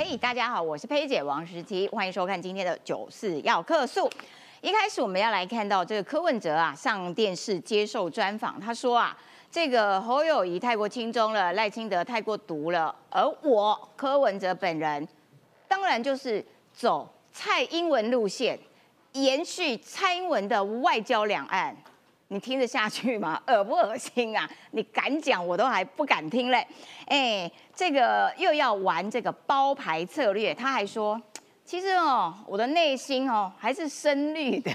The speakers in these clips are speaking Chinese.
嘿，大家好，我是佩姐王石琪，欢迎收看今天的九四要客诉。一开始我们要来看到这个柯文哲啊上电视接受专访，他说啊，这个侯友谊太过轻中了，赖清德太过毒了，而我柯文哲本人当然就是走蔡英文路线，延续蔡英文的外交两岸。你听得下去吗？恶不恶心啊？你敢讲，我都还不敢听嘞。哎，这个又要玩这个包牌策略，他还说，其实哦，我的内心哦还是深绿的。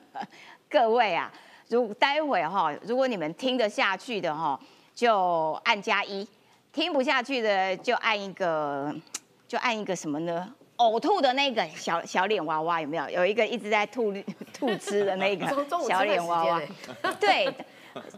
各位啊，如待会哈，如果你们听得下去的哈，就按加一；听不下去的就按一个，就按一个什么呢？呕吐的那个小小脸娃娃有没有？有一个一直在吐 吐吃的那个小脸娃娃。对，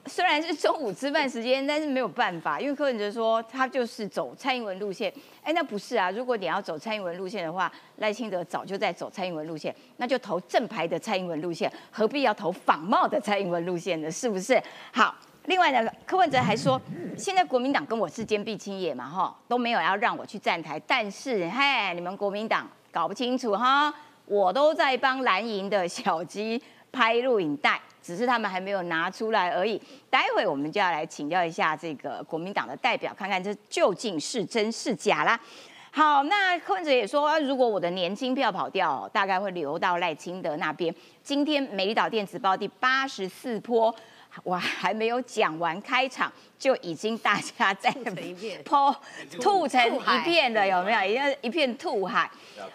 虽然是中午吃饭时间，但是没有办法，因为柯文哲说他就是走蔡英文路线。哎，那不是啊！如果你要走蔡英文路线的话，赖清德早就在走蔡英文路线，那就投正牌的蔡英文路线，何必要投仿冒的蔡英文路线呢？是不是？好。另外呢，柯文哲还说，现在国民党跟我是坚壁清野嘛，哈，都没有要让我去站台。但是，嘿，你们国民党搞不清楚哈，我都在帮蓝营的小鸡拍录影带，只是他们还没有拿出来而已。待会我们就要来请教一下这个国民党的代表，看看这究竟是真是假啦。好，那柯文哲也说，如果我的年轻票跑掉，大概会流到赖清德那边。今天美丽岛电子报第八十四波。我还没有讲完开场，就已经大家在泼吐成一片 的，有没有？一个一片吐海。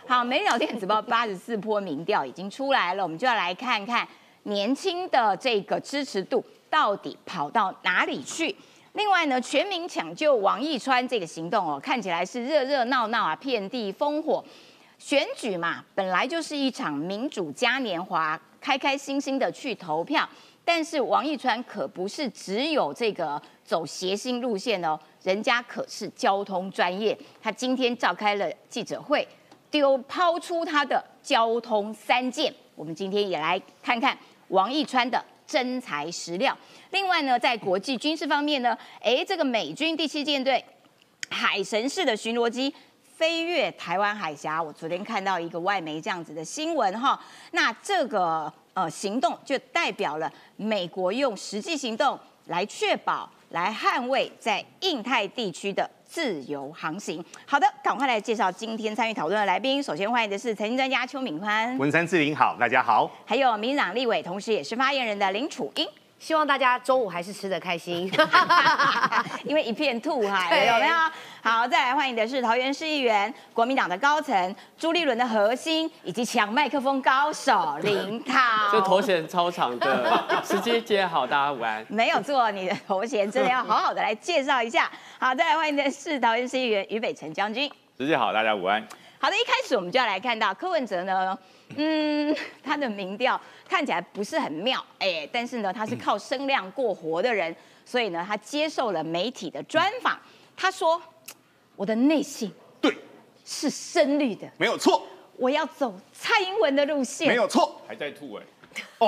好，每秒电子报八十四波民调已经出来了，我们就要来看看年轻的这个支持度到底跑到哪里去。另外呢，全民抢救王义川这个行动哦，看起来是热热闹闹啊，遍地烽火。选举嘛，本来就是一场民主嘉年华，开开心心的去投票。但是王一川可不是只有这个走谐星路线哦，人家可是交通专业。他今天召开了记者会，丢抛出他的交通三件。我们今天也来看看王一川的真材实料。另外呢，在国际军事方面呢，哎，这个美军第七舰队海神式的巡逻机飞越台湾海峡。我昨天看到一个外媒这样子的新闻哈，那这个。呃，行动就代表了美国用实际行动来确保、来捍卫在印太地区的自由航行。好的，赶快来介绍今天参与讨论的来宾。首先欢迎的是财经专家邱敏宽，文山志玲好，大家好。还有民党立委，同时也是发言人的林楚英。希望大家中午还是吃得开心，因为一片吐海，有没有？好，再来欢迎的是桃园市议员、国民党的高层朱立伦的核心，以及抢麦克风高手林涛。这头衔超长的，直接接好，大家午安。没有错，你的头衔真的要好好的来介绍一下。好，再来欢迎的是桃园市议员于北辰将军。直接好，大家午安。好的，一开始我们就要来看到柯文哲呢。嗯，他的民调看起来不是很妙，哎，但是呢，他是靠声量过活的人，所以呢，他接受了媒体的专访。他说：“我的内心对是深绿的，没有错。我要走蔡英文的路线，没有错。还在吐哎。”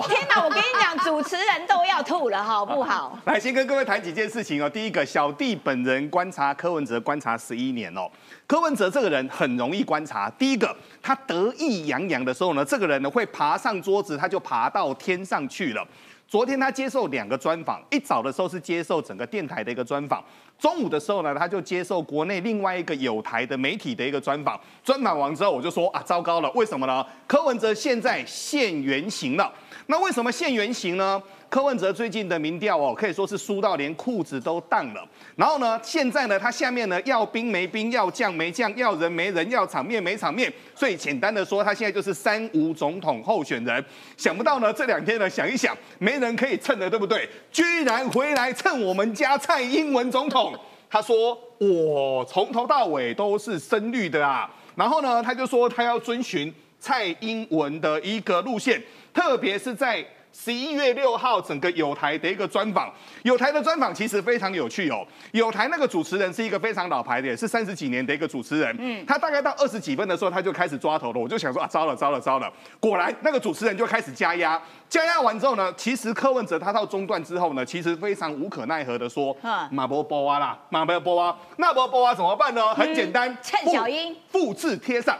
天哪！我跟你讲，主持人都要吐了，好不好？来，先跟各位谈几件事情哦。第一个，小弟本人观察柯文哲观察十一年哦。柯文哲这个人很容易观察。第一个，他得意洋洋的时候呢，这个人呢会爬上桌子，他就爬到天上去了。昨天他接受两个专访，一早的时候是接受整个电台的一个专访，中午的时候呢，他就接受国内另外一个有台的媒体的一个专访。专访完之后，我就说啊，糟糕了，为什么呢？柯文哲现在现原形了。那为什么现原形呢？柯文哲最近的民调哦，可以说是输到连裤子都当了。然后呢，现在呢，他下面呢要兵没兵，要将没将，要人没人，要场面没场面。所以简单的说，他现在就是三无总统候选人。想不到呢，这两天呢，想一想，没人可以蹭的，对不对？居然回来蹭我们家蔡英文总统。他说我从头到尾都是深绿的啊。然后呢，他就说他要遵循蔡英文的一个路线。特别是在十一月六号整个有台的一个专访，有台的专访其实非常有趣哦。有台那个主持人是一个非常老牌的，也是三十几年的一个主持人。嗯，他大概到二十几分的时候，他就开始抓头了。我就想说啊，糟了糟了糟了！果然那个主持人就开始加压，加压完之后呢，其实柯文哲他到中段之后呢，其实非常无可奈何的说，马波波啊啦，马波波啊，那波波啊怎么办呢？很简单，趁小英复制贴上。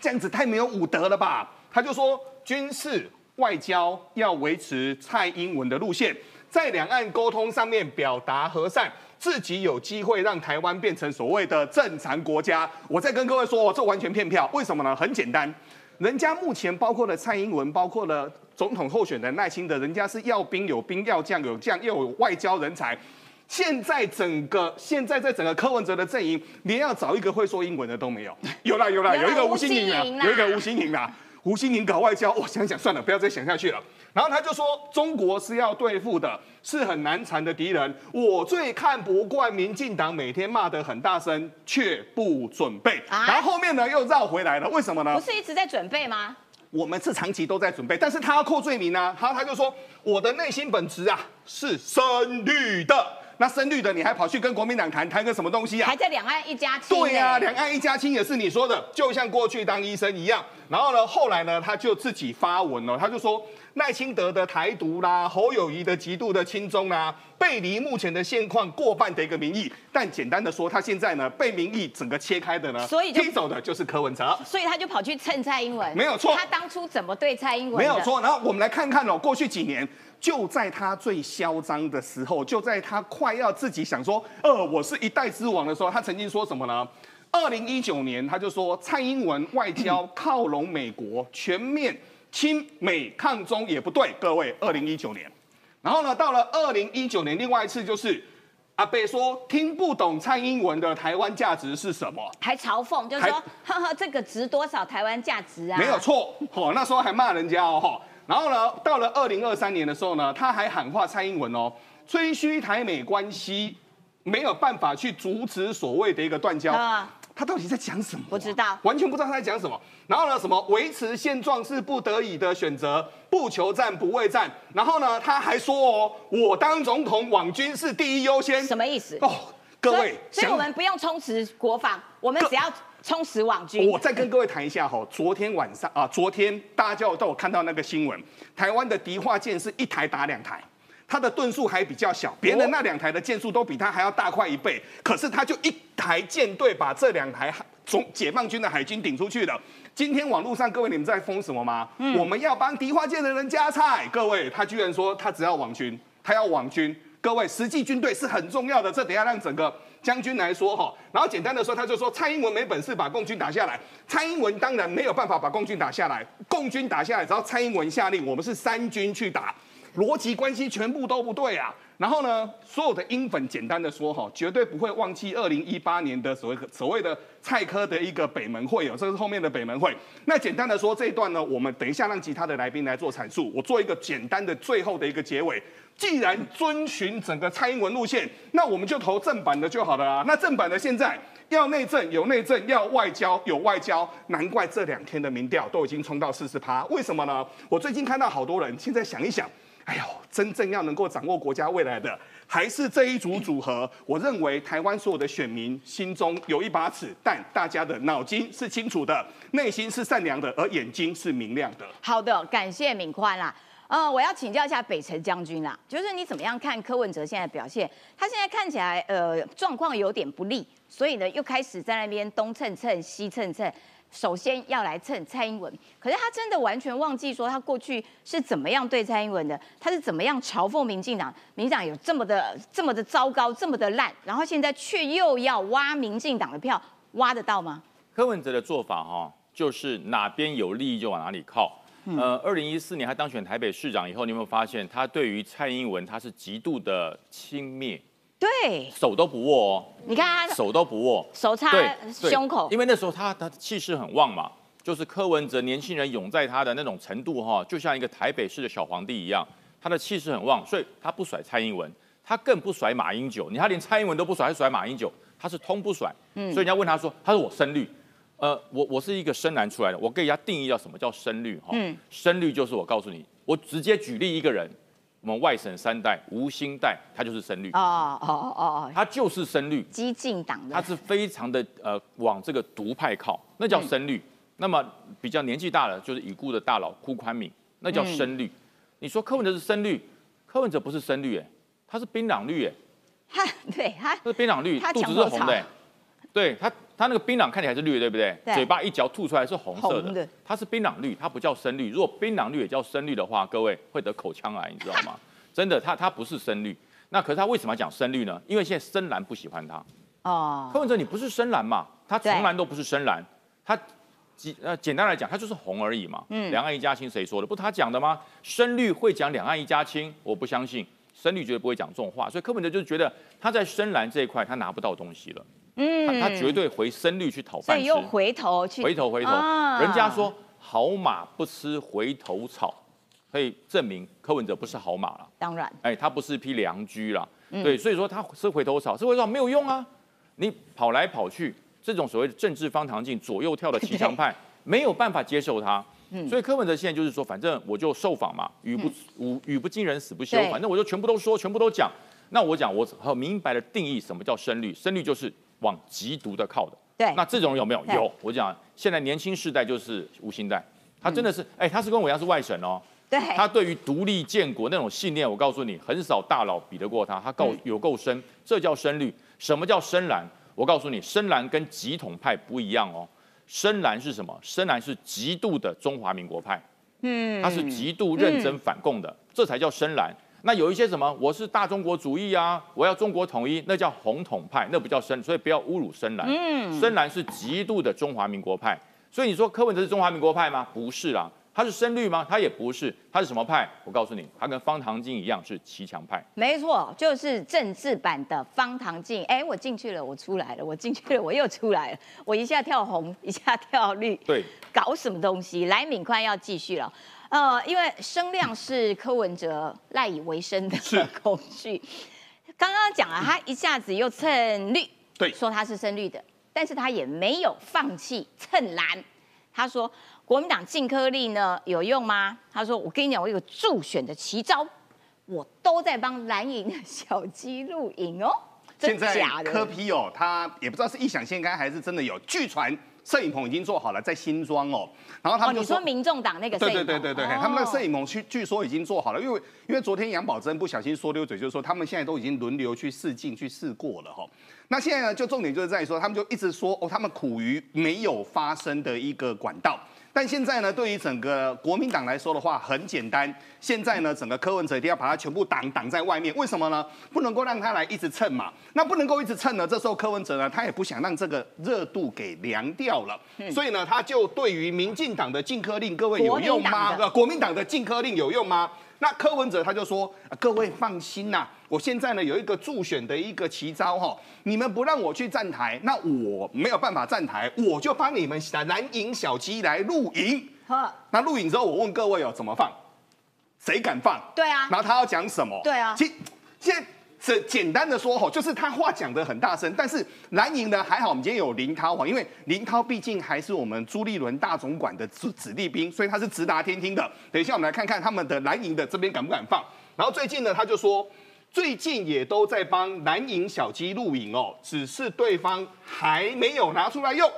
这样子太没有武德了吧？他就说军事。外交要维持蔡英文的路线，在两岸沟通上面表达和善，自己有机会让台湾变成所谓的正常国家。我再跟各位说，这完全骗票。为什么呢？很简单，人家目前包括了蔡英文，包括了总统候选人赖清德，人家是要兵有兵，要将有将，又有外交人才。现在整个现在在整个柯文哲的阵营，连要找一个会说英文的都没有。有 啦有啦，有一个吴欣颖啊，有一个吴欣颖啊。吴新宁搞外交，我想想算了，不要再想下去了。然后他就说，中国是要对付的，是很难缠的敌人。我最看不惯民进党每天骂得很大声，却不准备。然后后面呢又绕回来了，为什么呢？不是一直在准备吗？我们是长期都在准备，但是他要扣罪名呢。他他就说，我的内心本质啊是深绿的。那深绿的，你还跑去跟国民党谈谈个什么东西啊？还在两岸一家亲。对呀，两岸一家亲也是你说的，就像过去当医生一样。然后呢，后来呢，他就自己发文了，他就说赖清德的台独啦，侯友谊的极度的亲中啦，背离目前的现况过半的一个民意。但简单的说，他现在呢被民意整个切开的呢，所以踢走的就是柯文哲，所以他就跑去蹭蔡英文。没有错，他当初怎么对蔡英文？没有错。然后我们来看看哦，过去几年。就在他最嚣张的时候，就在他快要自己想说“呃，我是一代之王”的时候，他曾经说什么呢？二零一九年，他就说蔡英文外交靠拢美国，全面亲美抗中也不对。各位，二零一九年，然后呢，到了二零一九年，另外一次就是阿贝说听不懂蔡英文的台湾价值是什么，还嘲讽，就是说呵呵，这个值多少台湾价值啊？没有错，哦，那时候还骂人家哦。然后呢，到了二零二三年的时候呢，他还喊话蔡英文哦，吹嘘台美关系没有办法去阻止所谓的一个断交，他到底在讲什么？不知道，完全不知道他在讲什么。然后呢，什么维持现状是不得已的选择，不求战不畏战。然后呢，他还说哦，我当总统，网军是第一优先。什么意思？哦，各位，所以我们不用充实国防，我们只要。充实网军，我再跟各位谈一下哈。昨天晚上啊，昨天大家都有看到那个新闻，台湾的敌化舰是一台打两台，它的吨数还比较小，别人那两台的舰数都比它还要大快一倍，可是它就一台舰队把这两台从解放军的海军顶出去了。今天网络上各位你们在封什么吗？我们要帮敌化舰的人加菜。各位，他居然说他只要网军，他要网军。各位，实际军队是很重要的，这等下让整个。将军来说哈，然后简单的说，他就说蔡英文没本事把共军打下来。蔡英文当然没有办法把共军打下来，共军打下来，只要蔡英文下令，我们是三军去打，逻辑关系全部都不对啊。然后呢，所有的英粉简单的说哈，绝对不会忘记二零一八年的所谓所谓的蔡科的一个北门会哦，这是后面的北门会。那简单的说这一段呢，我们等一下让其他的来宾来做阐述，我做一个简单的最后的一个结尾。既然遵循整个蔡英文路线，那我们就投正版的就好了啊。那正版的现在要内政有内政，要外交有外交，难怪这两天的民调都已经冲到四十趴。为什么呢？我最近看到好多人现在想一想，哎呦，真正要能够掌握国家未来的，还是这一组组合。我认为台湾所有的选民心中有一把尺，但大家的脑筋是清楚的，内心是善良的，而眼睛是明亮的。好的，感谢敏宽啦。呃，我要请教一下北辰将军啦，就是你怎么样看柯文哲现在表现？他现在看起来呃状况有点不利，所以呢又开始在那边东蹭蹭西蹭蹭，首先要来蹭蔡英文。可是他真的完全忘记说他过去是怎么样对蔡英文的，他是怎么样嘲讽民进党，民进党有这么的这么的糟糕，这么的烂，然后现在却又要挖民进党的票，挖得到吗？柯文哲的做法哈，就是哪边有利益就往哪里靠。呃，二零一四年他当选台北市长以后，你有没有发现他对于蔡英文他是极度的轻蔑，对，手都不握哦。你看他手都不握，手插胸口，因为那时候他他气势很旺嘛，就是柯文哲年轻人涌在他的那种程度哈，就像一个台北市的小皇帝一样，他的气势很旺，所以他不甩蔡英文，他更不甩马英九，你他连蔡英文都不甩，还甩马英九，他是通不甩。嗯，所以人家问他说，他说我深绿。呃，我我是一个深蓝出来的，我给人家定义叫什么叫深绿哈？嗯，深绿就是我告诉你，我直接举例一个人，我们外省三代吴兴代，他就是深绿，哦哦哦哦，他就是深绿，激进党的，他是非常的呃往这个独派靠，那叫深绿。那么比较年纪大了，就是已故的大佬辜宽敏，那叫深绿。你说柯文哲是深绿，柯文哲不是深绿，哎，他是槟榔绿，哎，他对他是槟榔绿，肚子是红的，对他他那个槟榔看起来是绿，对不对？嘴巴一嚼吐出来是红色的，它是槟榔绿，它不叫深绿。如果槟榔绿也叫深绿的话，各位会得口腔癌，你知道吗？真的，它它不是深绿。那可是他为什么要讲深绿呢？因为现在深蓝不喜欢他。哦，柯文哲你不是深蓝嘛？他从来都不是深蓝，他。简呃，简单来讲，它就是红而已嘛。嗯，两岸一家亲，谁说的？不他讲的吗？深绿会讲两岸一家亲，我不相信，深绿绝对不会讲这种话。所以柯文哲就是觉得他在深蓝这一块他拿不到东西了。嗯，他绝对回深绿去讨饭吃。又回头去回头回头，人家说好马不吃回头草，可以证明柯文哲不是好马了。当然，哎，他不是一匹良驹了。对，所以说他吃回头草，吃回头草没有用啊，你跑来跑去。这种所谓的政治方糖镜左右跳的骑墙派没有办法接受他，所以柯文哲现在就是说，反正我就受访嘛，语不语语不惊人死不休，反正我就全部都说，全部都讲。那我讲我很明白的定义什么叫深绿，深绿就是往极毒的靠的。对，那这种有没有？有。我讲现在年轻世代就是无心代，他真的是，哎，他是跟我一样是外省哦。对。他对于独立建国那种信念，我告诉你，很少大佬比得过他，他够有够深，这叫深绿。什么叫深蓝？我告诉你，深蓝跟极统派不一样哦。深蓝是什么？深蓝是极度的中华民国派，嗯，他是极度认真反共的，这才叫深蓝。那有一些什么，我是大中国主义啊，我要中国统一，那叫红统派，那不叫深，所以不要侮辱深蓝。嗯，深蓝是极度的中华民国派，所以你说柯文哲是中华民国派吗？不是啦。他是深绿吗？他也不是，他是什么派？我告诉你，他跟方唐镜一样是骑墙派。没错，就是政治版的方唐镜。哎，我进去了，我出来了，我进去了，我又出来了，我一下跳红，一下跳绿。对，搞什么东西？来，敏宽要继续了。呃，因为声量是柯文哲赖以为生的工具。刚刚讲了，他一下子又蹭绿，对，说他是深绿的，但是他也没有放弃蹭蓝。他说。国民党禁颗粒呢有用吗？他说：“我跟你讲，我有个助选的奇招，我都在帮蓝营的小鸡录影哦。”现在柯批哦，他也不知道是异想天开还是真的有。据传摄影棚已经做好了，在新庄哦。然后他们就说：“民众党那个对对对对对，他们那个摄影棚据据说已经做好了，因为因为昨天杨宝珍不小心说溜嘴，就是说他们现在都已经轮流去试镜去试过了哈。那现在呢，就重点就是在于说，他们就一直说哦，他们苦于没有发生的一个管道。但现在呢，对于整个国民党来说的话，很简单。现在呢，整个柯文哲一定要把他全部挡挡在外面。为什么呢？不能够让他来一直蹭嘛。那不能够一直蹭呢？这时候柯文哲呢，他也不想让这个热度给凉掉了。所以呢，他就对于民进党的禁科令，各位有用吗？国民党的禁科令有用吗？那柯文哲他就说：“各位放心呐，我现在呢有一个助选的一个奇招哈，你们不让我去站台，那我没有办法站台，我就帮你们蓝营小鸡来录影。那录影之后，我问各位哦，怎么放？谁敢放？对啊。然后他要讲什么？对啊。其现。这简单的说吼，就是他话讲的很大声，但是蓝营呢还好，我们今天有林涛哈，因为林涛毕竟还是我们朱立伦大总管的子子弟兵，所以他是直达天听的。等一下我们来看看他们的蓝营的这边敢不敢放。然后最近呢，他就说最近也都在帮蓝营小鸡录影哦，只是对方还没有拿出来用。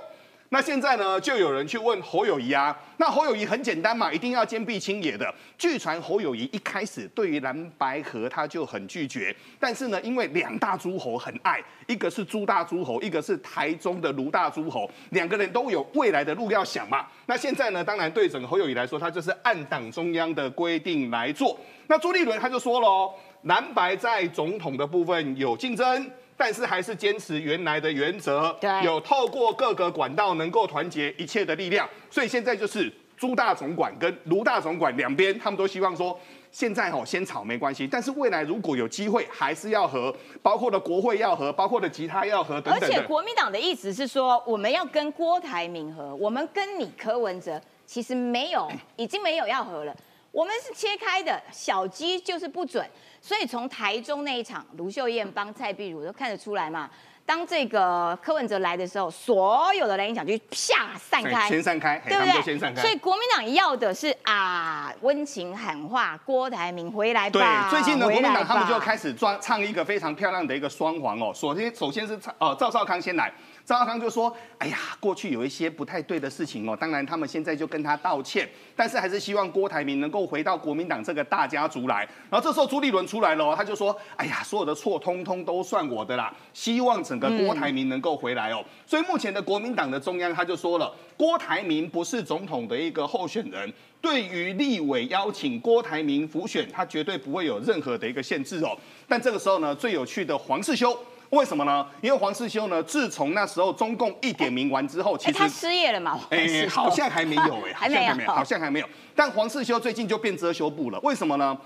那现在呢，就有人去问侯友谊啊。那侯友谊很简单嘛，一定要坚壁清野的。据传侯友谊一开始对于蓝白河他就很拒绝，但是呢，因为两大诸侯很爱，一个是朱大诸侯，一个是台中的卢大诸侯，两个人都有未来的路要想嘛。那现在呢，当然对整个侯友谊来说，他就是按党中央的规定来做。那朱立伦他就说了，蓝白在总统的部分有竞争。但是还是坚持原来的原则，有透过各个管道能够团结一切的力量，所以现在就是朱大总管跟卢大总管两边，他们都希望说，现在哦先吵没关系，但是未来如果有机会，还是要和，包括的国会要和，包括的其他要和等等。而且国民党的意思是说，我们要跟郭台铭和，我们跟你柯文哲其实没有，已经没有要和了。我们是切开的，小鸡就是不准，所以从台中那一场，卢秀燕帮蔡碧如都看得出来嘛。当这个柯文哲来的时候，所有的蓝营小区啪散开，先散开，对不对？先散开。所以国民党要的是啊，温情喊话，郭台铭回来对吧。，最近呢，国民党他们就开始装唱一个非常漂亮的一个双簧哦。首先，首先是唱呃赵少康先来，赵少康就说：“哎呀，过去有一些不太对的事情哦，当然他们现在就跟他道歉，但是还是希望郭台铭能够回到国民党这个大家族来。”然后这时候朱立伦出来了哦，他就说：“哎呀，所有的错通通都算我的啦，希望整个郭台铭能够回来哦。所以目前的国民党的中央他就说了，郭台铭不是总统的一个候选人。对于立委邀请郭台铭辅选，他绝对不会有任何的一个限制哦。但这个时候呢，最有趣的黄世修，为什么呢？因为黄世修呢，自从那时候中共一点名完之后，哎，其实他失业了嘛？黄哎、好像还没有哎、还没有好像还没有，好像还没有。但黄世修最近就变遮羞布了，为什么呢？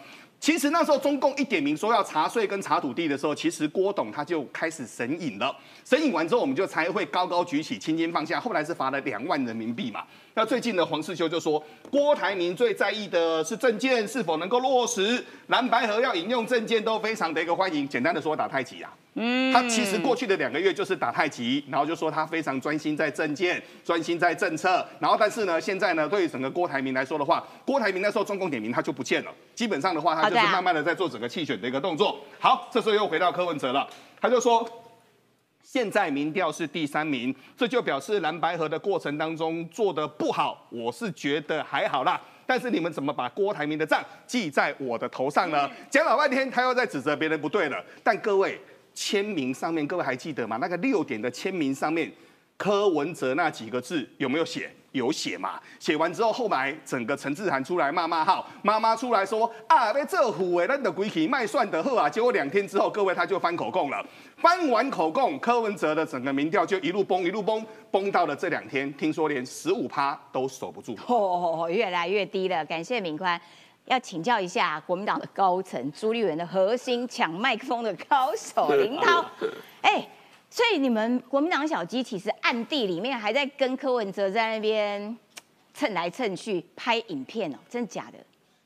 其实那时候中共一点名说要查税跟查土地的时候，其实郭董他就开始神隐了。神隐完之后，我们就才会高高举起，轻轻放下。后来是罚了两万人民币嘛。那最近呢，黄世修就说，郭台铭最在意的是证件是否能够落实，蓝白河要引用证件都非常的一个欢迎。简单的说，打太极啊。他其实过去的两个月就是打太极，然后就说他非常专心在政见，专心在政策，然后但是呢，现在呢，对于整个郭台铭来说的话，郭台铭那时候中共点名他就不见了，基本上的话，他就是慢慢的在做整个弃选的一个动作。好，这时候又回到柯文哲了，他就说。现在民调是第三名，这就表示蓝白河的过程当中做的不好，我是觉得还好啦。但是你们怎么把郭台铭的账记在我的头上呢？讲老半天，他又在指责别人不对了。但各位签名上面，各位还记得吗？那个六点的签名上面，柯文哲那几个字有没有写？有写嘛？写完之后，后来整个陈志涵出来骂骂号，妈妈出来说啊，被这虎哎，那的鬼体卖算的货啊。结果两天之后，各位他就翻口供了。翻完口供，柯文哲的整个民调就一路崩，一路崩，崩到了这两天，听说连十五趴都守不住。哦，越来越低了。感谢敏宽，要请教一下国民党的高层朱立伦的核心抢麦克风的高手林涛。哎，所以你们国民党小鸡其实暗地里面还在跟柯文哲在那边蹭来蹭去拍影片哦，真的假的？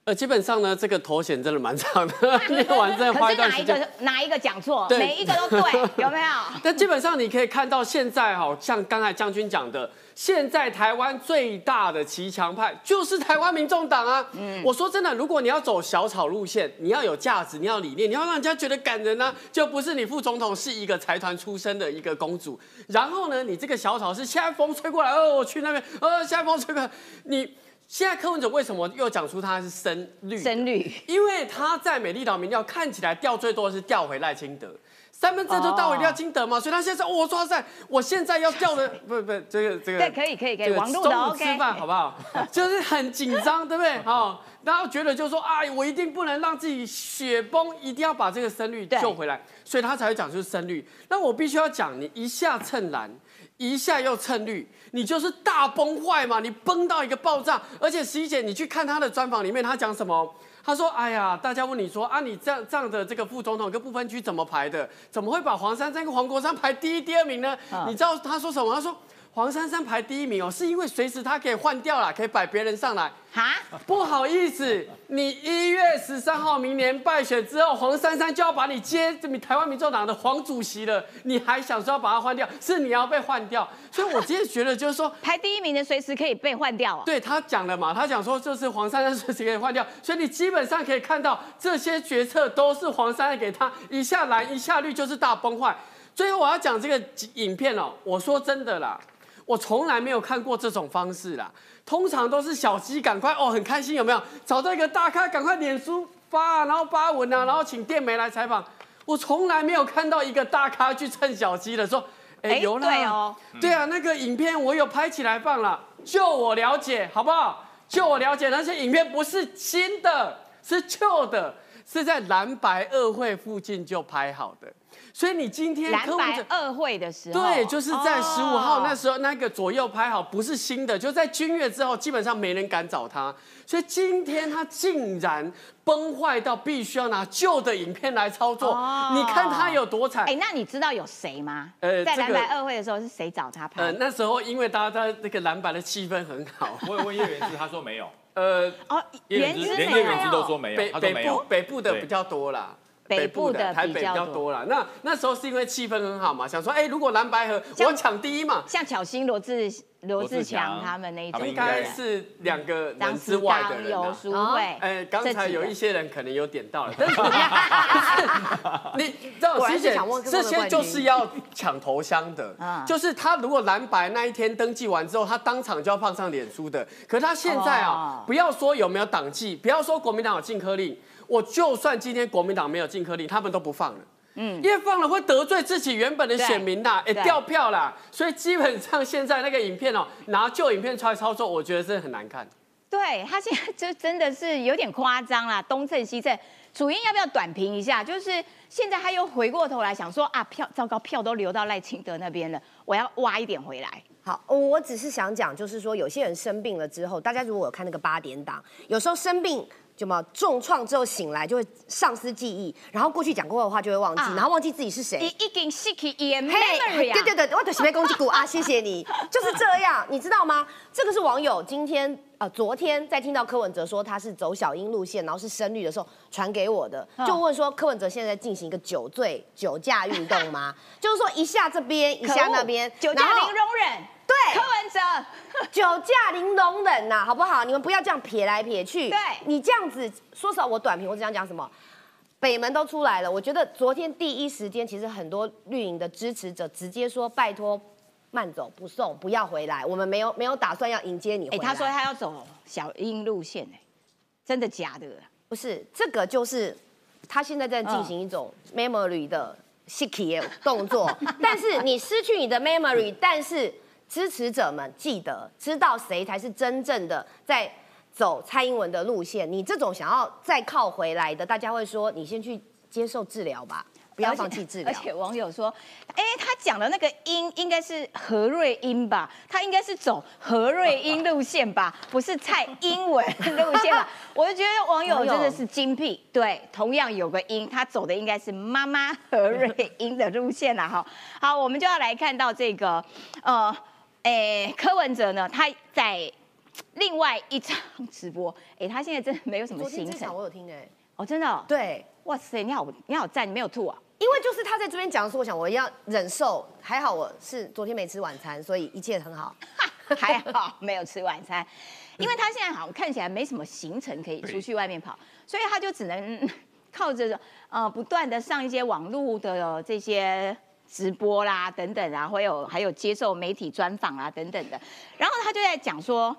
呃，基本上呢，这个头衔真的蛮长的，念完真的花可是一段时间。哪一个哪一个讲错？每一个都对，有没有？但基本上你可以看到，现在哈，像刚才将军讲的，现在台湾最大的骑墙派就是台湾民众党啊。嗯，我说真的，如果你要走小草路线，你要有价值，你要理念，你要让人家觉得感人呢、就不是你副总统是一个财团出身的一个公主，然后呢，你这个小草是现在风吹过来，哦，我去那边，呃，现在风吹过来，你现在柯文哲为什么又讲出他是深绿？深绿因为他在美丽岛民调看起来掉最多的是掉回赖清德，三分之二都调回赖清德嘛，所以他现在说，我，抓在，我现在要叫的，不不，这个这个，对，可以可以可以，这个网络的中午。吃饭好不好？就是很紧张，对不对？好，然后觉得就是说，哎，我一定不能让自己雪崩，一定要把这个声率救回来，所以他才会讲出声率。那我必须要讲，你一下蹭蓝。一下又蹭绿，你就是大崩坏嘛！你崩到一个爆炸，而且十一姐，你去看他的专访里面，他讲什么？他说：“哎呀，大家问你说啊，你这样这样的这个副总统跟不分区怎么排的？怎么会把黄珊珊跟黄国山排第一、第二名呢？嗯你知道他说什么？他说黄珊珊排第一名哦，是因为随时他可以换掉了，可以摆别人上来。哈，不好意思，你一月十三号明年败选之后，黄珊珊就要把你接这台湾民众党的黄主席了，你还想说要把他换掉？是你要被换掉。所以我今天觉得就是说。”排第一名的随时可以被换掉哦。对他讲了嘛，他讲说就是黄珊珊随时可以换掉，所以你基本上可以看到这些决策都是黄珊珊给他一下蓝一下绿就是大崩坏。最后我要讲这个影片哦，我说真的啦，我从来没有看过这种方式啦，通常都是小鸡赶快哦很开心有没有？找到一个大咖赶快脸书发啊，然后发文啊，然后请电媒来采访。我从来没有看到一个大咖去蹭小鸡的说，哎哎有啦，对哦，对啊，那个影片我有拍起来放了。就我了解，好不好？就我了解，那些影片不是新的，是旧的，是在蓝白二会附近就拍好的。所以你今天蓝柯文哲白二会的时候，对，就是在十五号那哦时候那个左右拍好，不是新的，就在君悦之后，基本上没人敢找他。所以今天他竟然崩坏到必须要拿旧的影片来操作，哦你看他有多惨。哎，那你知道有谁吗？呃在蓝白二会的时候是谁找他拍呃，拍？那时候因为大家在那个蓝白的气氛很好，我有问叶元之，他说没有。呃，哦，叶元之连叶元之都说没有，北北部他说没有。北部的比较多啦。北部的台北比比较多。较多啦。那那时候是因为气氛很好嘛，想说，哎、如果蓝白河我抢第一嘛，像巧心、罗志罗志强强他们那一种应该该是两个张人之外的人啊。淑慧，哎，刚才有一些人可能有点到了，但是 你知道，果然师姐是想问这些就是要抢头香的 嗯，就是他如果蓝白那一天登记完之后，他当场就要放上脸书的。可他现在啊哦，不要说有没有党纪，不要说国民党有禁科令，我就算今天国民党没有禁科令，他们都不放了。嗯，因为放了会得罪自己原本的选民啦，哎，对掉票啦，所以基本上现在那个影片哦，拿旧影片出来操作，我觉得是很难看。对他现在就真的是有点夸张啦，东蹭西蹭。主音要不要短评一下？就是现在他又回过头来想说啊，票糟糕，票都流到赖清德那边了，我要挖一点回来。好，我只是想讲，就是说有些人生病了之后，大家如果有看那个八点档，有时候生病。就嘛重创之后醒来就会丧失记忆，然后过去讲过的话就会忘记，啊然后忘记自己是谁。你已经失去伊的嘿 memory 啊，对对对，我的喜被攻击股啊，谢谢你，就是这样，你知道吗？这个是网友今天呃昨天在听到柯文哲说他是走小英路线，然后是深绿的时候传给我的，嗯就问说柯文哲现在在进行一个酒醉酒驾运动吗？就是说一下这边一下那边，酒驾零容忍。对柯文哲，酒驾零容忍呐、好不好？你们不要这样撇来撇去。对你这样子，说实话，我短评，我只想讲什么？北门都出来了，我觉得昨天第一时间，其实很多绿营的支持者直接说：“拜托，慢走不送，不要回来，我们没有没有打算要迎接你回哎，来。”他说他要走小英路线，哎，真的假的？不是，这个就是他现在在进行一种 memory 的 shaky 的动作，但是你失去你的 memory，但是支持者们记得知道谁才是真正的在走蔡英文的路线。你这种想要再靠回来的，大家会说你先去接受治疗吧，不要放弃治疗而。且网友说，哎，他讲的那个音应该是何瑞英吧？他应该是走何瑞英路线吧，不是蔡英文路线吧？我就觉得网友真的是精辟。对，同样有个音，他走的应该是妈妈何瑞英的路线啦。哈，好，我们就要来看到这个，呃，哎，柯文哲呢，他在。另外一场直播，哎，他现在真的没有什么行程我有听哎、哦，真的、哦，对，哇塞，你好，你好赞，你没有吐啊？因为就是他在这边讲说，我想我要忍受，还好我是昨天没吃晚餐，所以一切很好。还好没有吃晚餐，因为他现在好像看起来没什么行程可以出去外面跑，所以他就只能靠着呃不断的上一些网络的这些直播啦等等啊，会有还有接受媒体专访啊等等的，然后他就在讲说。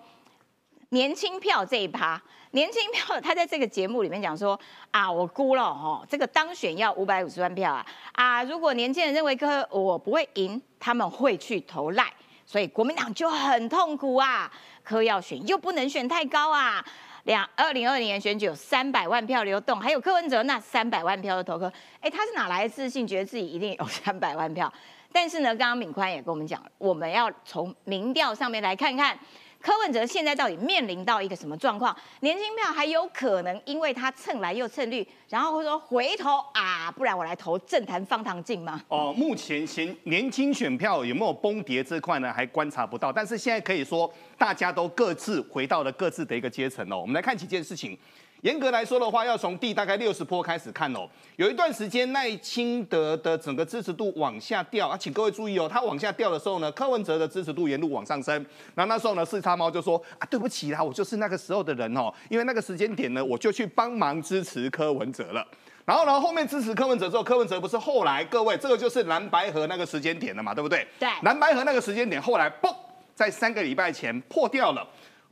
年轻票这一趴，年轻票，他在这个节目里面讲说啊，我估了哦，这个当选要五百五十万票啊啊，如果年轻人认为科我不会赢，他们会去投赖，所以国民党就很痛苦啊，科要选又不能选太高啊。两二零二零年选举有三百万票流动，还有柯文哲那三百万票的投客，哎，他是哪来的自信，觉得自己一定有 三百万票？但是呢，刚刚敏宽也跟我们讲，我们要从民调上面来看看。柯文哲现在到底面临到一个什么状况？年轻票还有可能因为他蹭来又蹭绿，然后会说回头啊，不然我来投政坛方唐镜吗？哦，目前选年轻选票有没有崩跌这块呢，还观察不到。但是现在可以说，大家都各自回到了各自的一个阶层哦。我们来看几件事情。严格来说的话，要从第大概六十坡开始看哦。有一段时间赖清德的整个支持度往下掉啊，请各位注意哦，他往下掉的时候呢，柯文哲的支持度沿路往上升。然后那时候呢，四叉猫就说啊，对不起啦，我就是那个时候的人哦，因为那个时间点呢，我就去帮忙支持柯文哲了。然后呢，后面支持柯文哲之后，柯文哲不是后来各位，这个就是蓝白河那个时间点了嘛，对不对？对蓝白河那个时间点后来嘣，在三个礼拜前破掉了。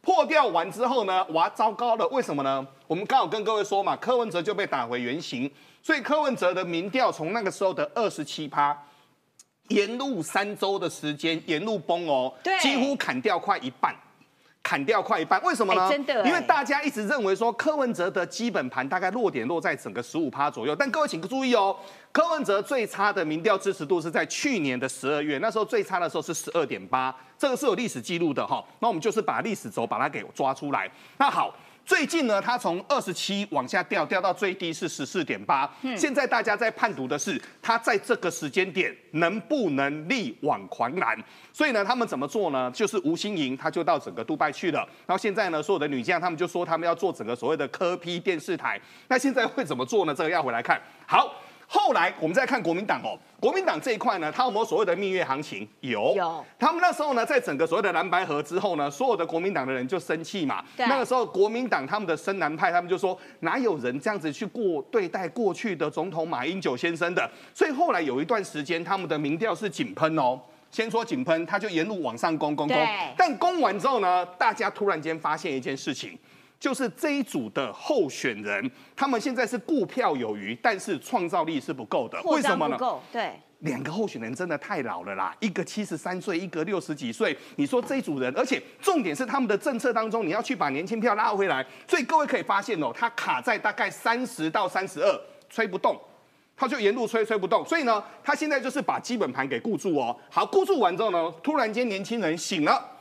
破掉完之后呢，哇，糟糕了！为什么呢？我们刚好跟各位说嘛，柯文哲就被打回原形，所以柯文哲的民调从那个时候的二十七趴，沿路三周的时间，沿路崩哦，几乎砍掉快一半。砍掉快一半，为什么呢？哎真的哎因为大家一直认为说柯文哲的基本盘大概落点落在整个十五趴左右，但各位请注意哦，柯文哲最差的民调支持度是在去年的十二月，那时候最差的时候是十二点八，这个是有历史记录的哈。那我们就是把历史轴把它给抓出来。那好，最近呢，它从二十七往下掉，掉到最低是十四点八。现在大家在判读的是，它在这个时间点能不能力挽狂澜？所以呢，他们怎么做呢？就是吴新莹，她就到整个杜拜去了。然后现在呢，所有的女将他们就说他们要做整个所谓的科批电视台。那现在会怎么做呢？这个要回来看。好。后来我们再看国民党哦，国民党这一块呢，他有没有所谓的蜜月行情？有，有。他们那时候呢，在整个所谓的蓝白河之后呢，所有的国民党的人就生气嘛。那个时候，国民党他们的深蓝派，他们就说，哪有人这样子去过对待过去的总统马英九先生的？所以后来有一段时间，他们的民调是井喷哦。先说井喷，他就沿路往上攻攻攻。但攻完之后呢，大家突然间发现一件事情。就是这一组的候选人，他们现在是顾票有余，但是创造力是不够的。为什么呢？对，两个候选人真的太老了啦，一个七十三岁，一个六十几岁。你说这一组人，而且重点是他们的政策当中，你要去把年轻票拉回来。所以各位可以发现哦，他卡在大概三十到三十二，吹不动，他就沿路吹，吹不动。所以呢，他现在就是把基本盘给固住哦。好，固住完之后呢，突然间年轻人醒了。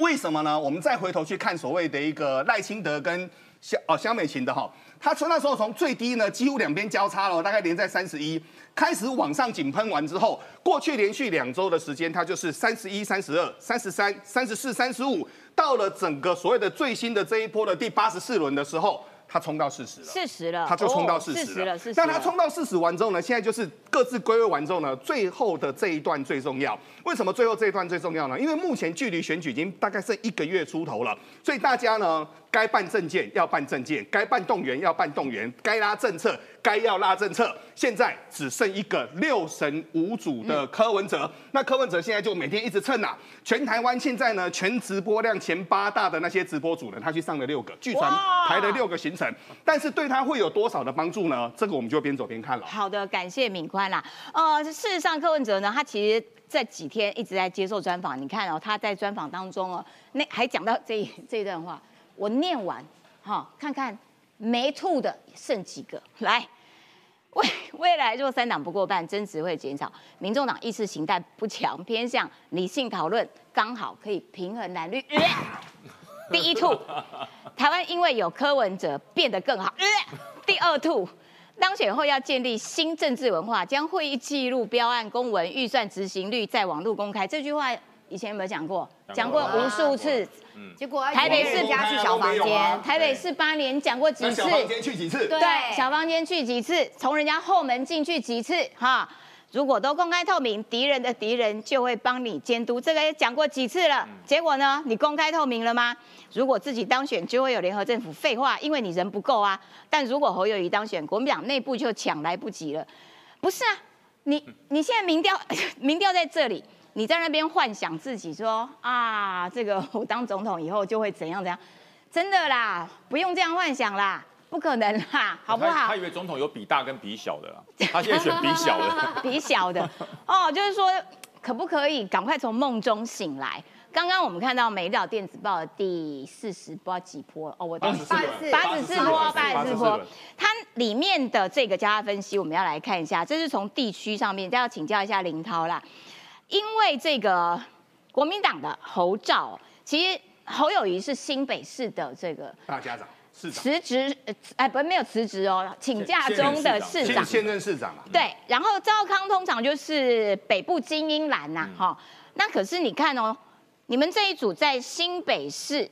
为什么呢？我们再回头去看所谓的一个赖清德跟香哦香美琴的哈，他从那时候从最低呢，几乎两边交叉了，大概连在三十一，开始往上井喷完之后，过去连续两周的时间，它就是三十一、三十二、三十三、三十四、三十五，到了整个所谓的最新的这一波的第八十四轮的时候。他冲到四十了，四十了，他就冲到四十了。但他冲到四十完之后呢，现在就是各自归位完之后呢，最后的这一段最重要。为什么最后这一段最重要呢？因为目前距离选举已经大概剩一个月出头了，所以大家呢。该办证件要办证件，该办动员要办动员，该拉政策该要拉政策。现在只剩一个六神无主的柯文哲，那柯文哲现在就每天一直蹭啊。全台湾现在呢，全直播量前八大的那些直播主呢，他去上了六个，据传排了六个行程。但是对他会有多少的帮助呢？这个我们就边走边看了。好的，感谢敏宽啦。呃，事实上柯文哲呢，他其实这几天一直在接受专访。你看哦，他在专访当中哦，那还讲到这这一段话。我念完，哈，看看没吐的剩几个。来，未未来若三党不过半，争执会减少。民众党意识形态不强，偏向理性讨论，刚好可以平衡蓝绿。第一吐，台湾因为有柯文哲变得更好。第二吐，当选后要建立新政治文化，将会议记录、标案、公文、预算执行率在网络公开。这句话以前有没有讲过？讲过无数次。结果台北市家去小房间，台北市八年讲过几次？小房间去几次？对，小房间去几次？从人家后门进去几次？哈，如果都公开透明，敌人的敌人就会帮你监督。这个也讲过几次了，结果呢？你公开透明了吗？如果自己当选，就会有联合政府。废话，因为你人不够啊。但如果侯友谊当选，国民党内部就抢来不及了。不是啊，你你现在民调 民调在这里。你在那边幻想自己说啊，这个 我当总统以后就会怎样怎样，真的啦，不用这样幻想啦，不可能啦，好不好？他以为总统有比大跟比小的啦，他现在选比小的，比小的哦，就是说可不可以赶快从梦中醒来？刚刚我们看到《美岛电子报》的第四十不知道几波哦，我八十四八十四波八十四波，它里面的这个加分析，我们要来看一下，这是从地区上面，再要请教一下林涛啦。因为这个国民党的侯兆，其实侯友谊是新北市的这个大家长，市长。辞职，哎，不是没有辞职哦，请假中的市长，现任市长啊。对，然后赵康通常就是北部精英蓝呐，哈，那可是你看哦，你们这一组在新北市。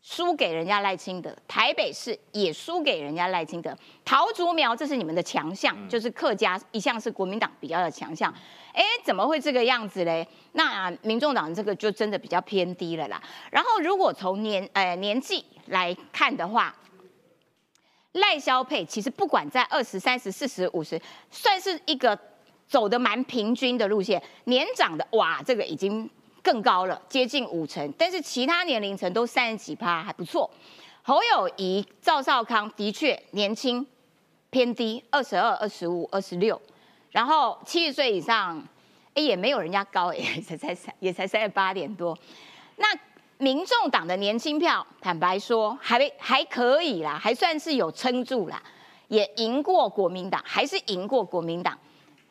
输给人家赖清德，台北市也输给人家赖清德，桃竹苗这是你们的强项，就是客家一向是国民党比较的强项，哎，怎么会这个样子嘞？那民众党这个就真的比较偏低了啦。然后如果从年呃年纪来看的话，赖萧佩其实不管在二十三十四十五十，算是一个走的蛮平均的路线，年长的哇，这个已经。更高了，接近五成，但是其他年龄层都三十几趴，还不错。侯友谊、赵少康的确年轻偏低，二十二、二十五、二十六，然后七十岁以上，哎也没有人家高，也才才三，也才三十八点多。那民众党的年轻票，坦白说还还可以啦，还算是有撑住啦，也赢过国民党，还是赢过国民党。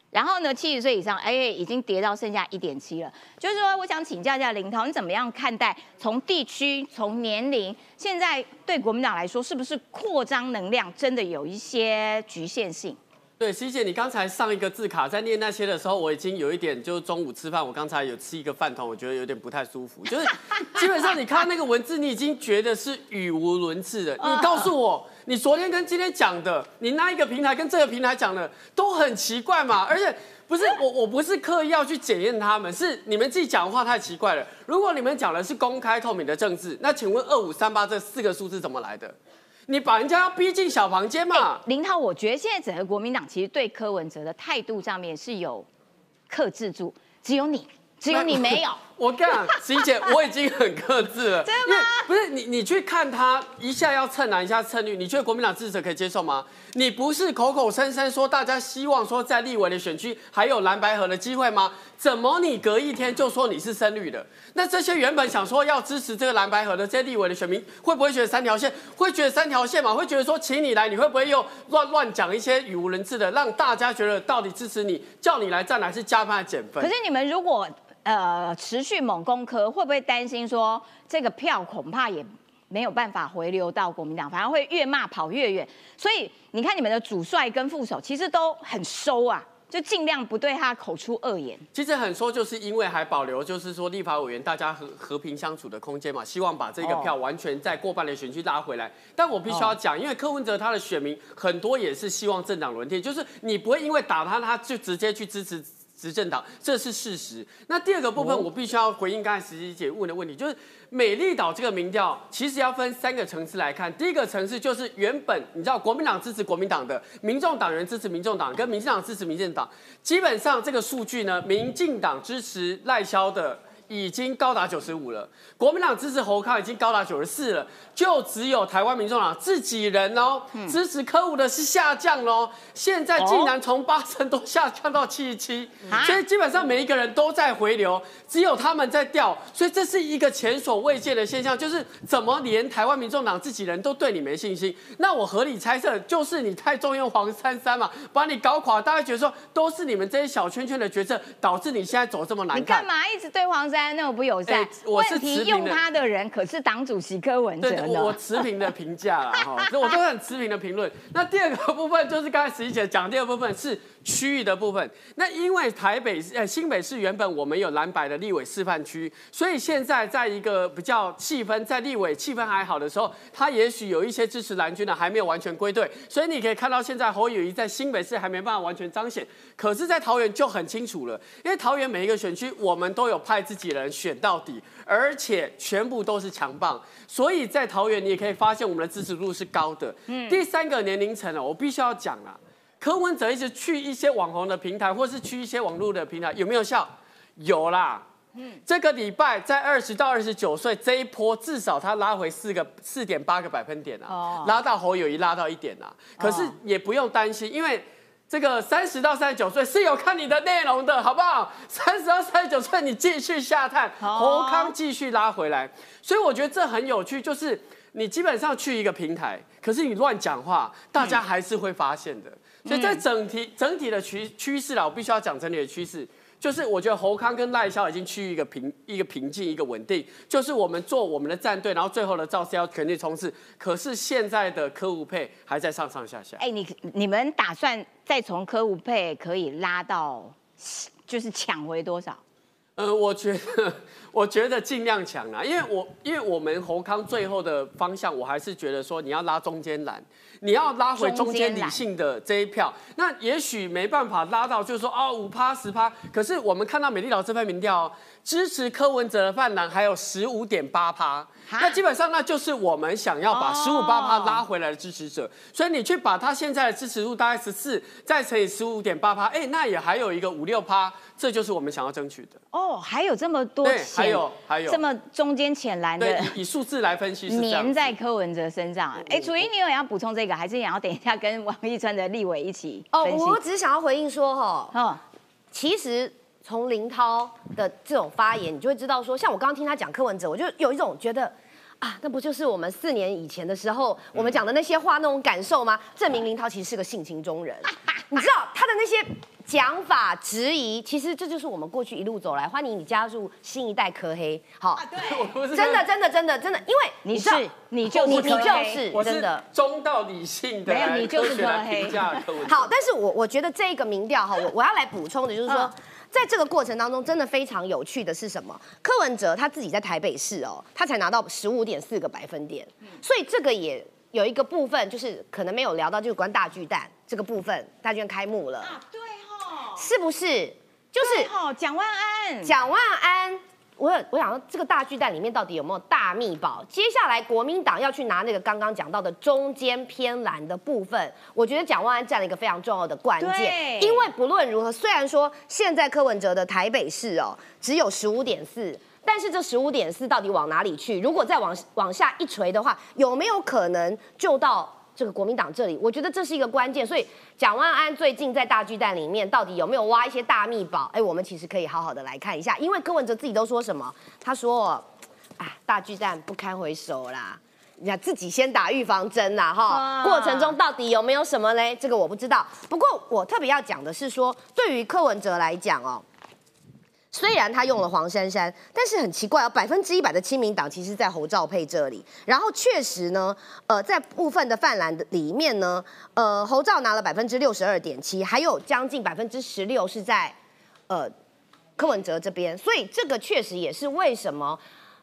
然后呢，七十岁以上，哎，已经跌到剩下一点七了。就是说，我想请教一下林涛，你怎么样看待从地区、从年龄，现在对国民党来说，是不是扩张能量真的有一些局限性？对，希姐，你刚才上一个字卡在念那些的时候，我已经有一点，就是中午吃饭，我刚才有吃一个饭团，我觉得有点不太舒服。就是基本上你看那个文字，你已经觉得是语无伦次的。你告诉我，你昨天跟今天讲的，你那一个平台跟这个平台讲的都很奇怪嘛？而且不是我，我不是刻意要去检验他们，是你们自己讲的话太奇怪了。如果你们讲的是公开透明的政治，那请问二五三八这四个数字怎么来的？你把人家要逼进小房间嘛？林涛，我觉得现在整个国民党其实对柯文哲的态度上面是有克制住，只有你，只有你 没有。我跟你讲，琪姐，我已经很克制了。真的吗？不是你，你去看他一下要蹭蓝，一下蹭绿，你觉得国民党支持者可以接受吗？你不是口口声声说大家希望说在立委的选区还有蓝白河的机会吗？怎么你隔一天就说你是深绿的？那这些原本想说要支持这个蓝白河的这些立委的选民，会不会觉得三条线？会觉得三条线嘛？会觉得说请你来，你会不会又乱乱讲一些语无伦次的，让大家觉得到底支持你，叫你来站来是加班减分？可是你们如果。呃，持续猛攻科会不会担心说这个票恐怕也没有办法回流到国民党，反而会越骂跑越远？所以你看你们的主帅跟副手其实都很收啊，就尽量不对他口出恶言。其实很收，就是因为还保留就是说立法委员大家和和平相处的空间嘛，希望把这个票完全在过半的选区拉回来。但我必须要讲，因为柯文哲他的选民很多也是希望政党轮替，就是你不会因为打他他就直接去支持。执政党，这是事实。那第二个部分，我必须要回应刚才石琪姐问的问题，就是美丽岛这个民调，其实要分三个层次来看。第一个层次就是原本你知道国民党支持国民党的，民众党员支持民众党，跟民进党支持民进党，基本上这个数据呢，民进党支持赖萧的。已经高达九十五了，国民党支持侯康已经高达九十四了，就只有台湾民众党自己人哦，支持科务的是下降喽，现在竟然从八成都下降到七十七，所以基本上每一个人都在回流，只有他们在掉，所以这是一个前所未见的现象，就是怎么连台湾民众党自己人都对你没信心？那我合理猜测，就是你太重用黄珊珊嘛，把你搞垮，大家觉得说都是你们这些小圈圈的决策导致你现在走这么难看，你干嘛一直对黄珊？那么不友善，问题用他的人可是党主席柯文哲的。我持平的评价了哈，所以我都很持平的评论。那第二个部分就是刚才十一姐讲，第二部分是。区域的部分，那因为台北呃新北市原本我们有蓝白的立委示范区，所以现在在一个比较气氛在立委气氛还好的时候，他也许有一些支持蓝军的还没有完全归队，所以你可以看到现在侯友谊在新北市还没办法完全彰显，可是，在桃园就很清楚了，因为桃园每一个选区我们都有派自己人选到底，而且全部都是强棒，所以在桃园你也可以发现我们的支持度是高的。嗯，第三个年龄层呢，我必须要讲了。柯文哲一直去一些网红的平台，或是去一些网络的平台，有没有效？有啦。嗯，这个礼拜在二十到二十九岁这一波，至少他拉回四个四点八个百分点啊，拉到侯友谊拉到一点啊。可是也不用担心，因为这个三十到三十九岁是有看你的内容的，好不好？三十到三十九岁你继续下探，侯康继续拉回来。所以我觉得这很有趣，就是你基本上去一个平台，可是你乱讲话，大家还是会发现的。所以在整体整体的趋趋势啦，我必须要讲整体的趋势，就是我觉得侯康跟赖萧已经趋于一个平一个平静一个稳定，就是我们做我们的战队，然后最后的赵四要全力冲刺。可是现在的科务配还在上上下下。哎，你你们打算再从科务配可以拉到，就是抢回多少？呃，我觉得我觉得尽量抢啦，因为我因为我们侯康最后的方向，我还是觉得说你要拉中间蓝。你要拉回中间理性的这一票，那也许没办法拉到，就是说哦五趴十趴。可是我们看到美丽岛这份民调，支持柯文哲的泛蓝还有十五点八趴，那基本上那就是我们想要把十五八趴拉回来的支持者。所以你去把他现在的支持度大概十四，再乘以十五点八趴，哎，那也还有一个五六趴，这就是我们想要争取的。哦，还有这么多钱，还有还有这么中间浅蓝的，以数字来分析，粘在柯文哲身上。哎，楚英，你有要补充这个？还是想要等一下跟王一川的立委一起哦。我只是想要回应说哈，哦，其实从林涛的这种发言，你就会知道说，像我刚刚听他讲柯文哲，我就有一种觉得啊，那不就是我们四年以前的时候我们讲的那些话那种感受吗？证明林涛其实是个性情中人。你知道他的那些讲法质疑，其实这就是我们过去一路走来，欢迎你加入新一代科黑，好，我不是真的真的真的真的，因为你是你就是你你就是我是真的。中道理性的没有你就是科黑。好，但是我我觉得这个民调哈，我我要来补充的就是说嗯，在这个过程当中，真的非常有趣的是什么？柯文哲他自己在台北市哦，他才拿到十五点四个百分点，所以这个也有一个部分就是可能没有聊到，就是关大巨蛋这个部分，大巨蛋开幕了，啊，对。哈，是不是？就是哦，蒋万安，蒋万安，我有我想说，这个大巨蛋里面到底有没有大秘宝？接下来国民党要去拿那个刚刚讲到的中间偏蓝的部分，我觉得蒋万安占了一个非常重要的关键。因为不论如何，虽然说现在柯文哲的台北市哦只有十五点四。但是这十五点四到底往哪里去？如果再往往下一垂的话，有没有可能就到这个国民党这里？我觉得这是一个关键。所以蒋万安最近在大巨蛋里面到底有没有挖一些大秘宝？哎，我们其实可以好好的来看一下。因为柯文哲自己都说什么？他说：“啊，大巨蛋不堪回首啦。”你看自己先打预防针啦，哈，过程中到底有没有什么嘞？这个我不知道。不过我特别要讲的是说，对于柯文哲来讲哦，虽然他用了黄珊珊，但是很奇怪哦，百分之一百的亲民党其实在侯兆佩这里。然后确实呢，呃，在部分的泛蓝的里面呢，呃，侯兆拿了百分之六十二点七，还有将近百分之十六是在呃柯文哲这边，所以这个确实也是为什么。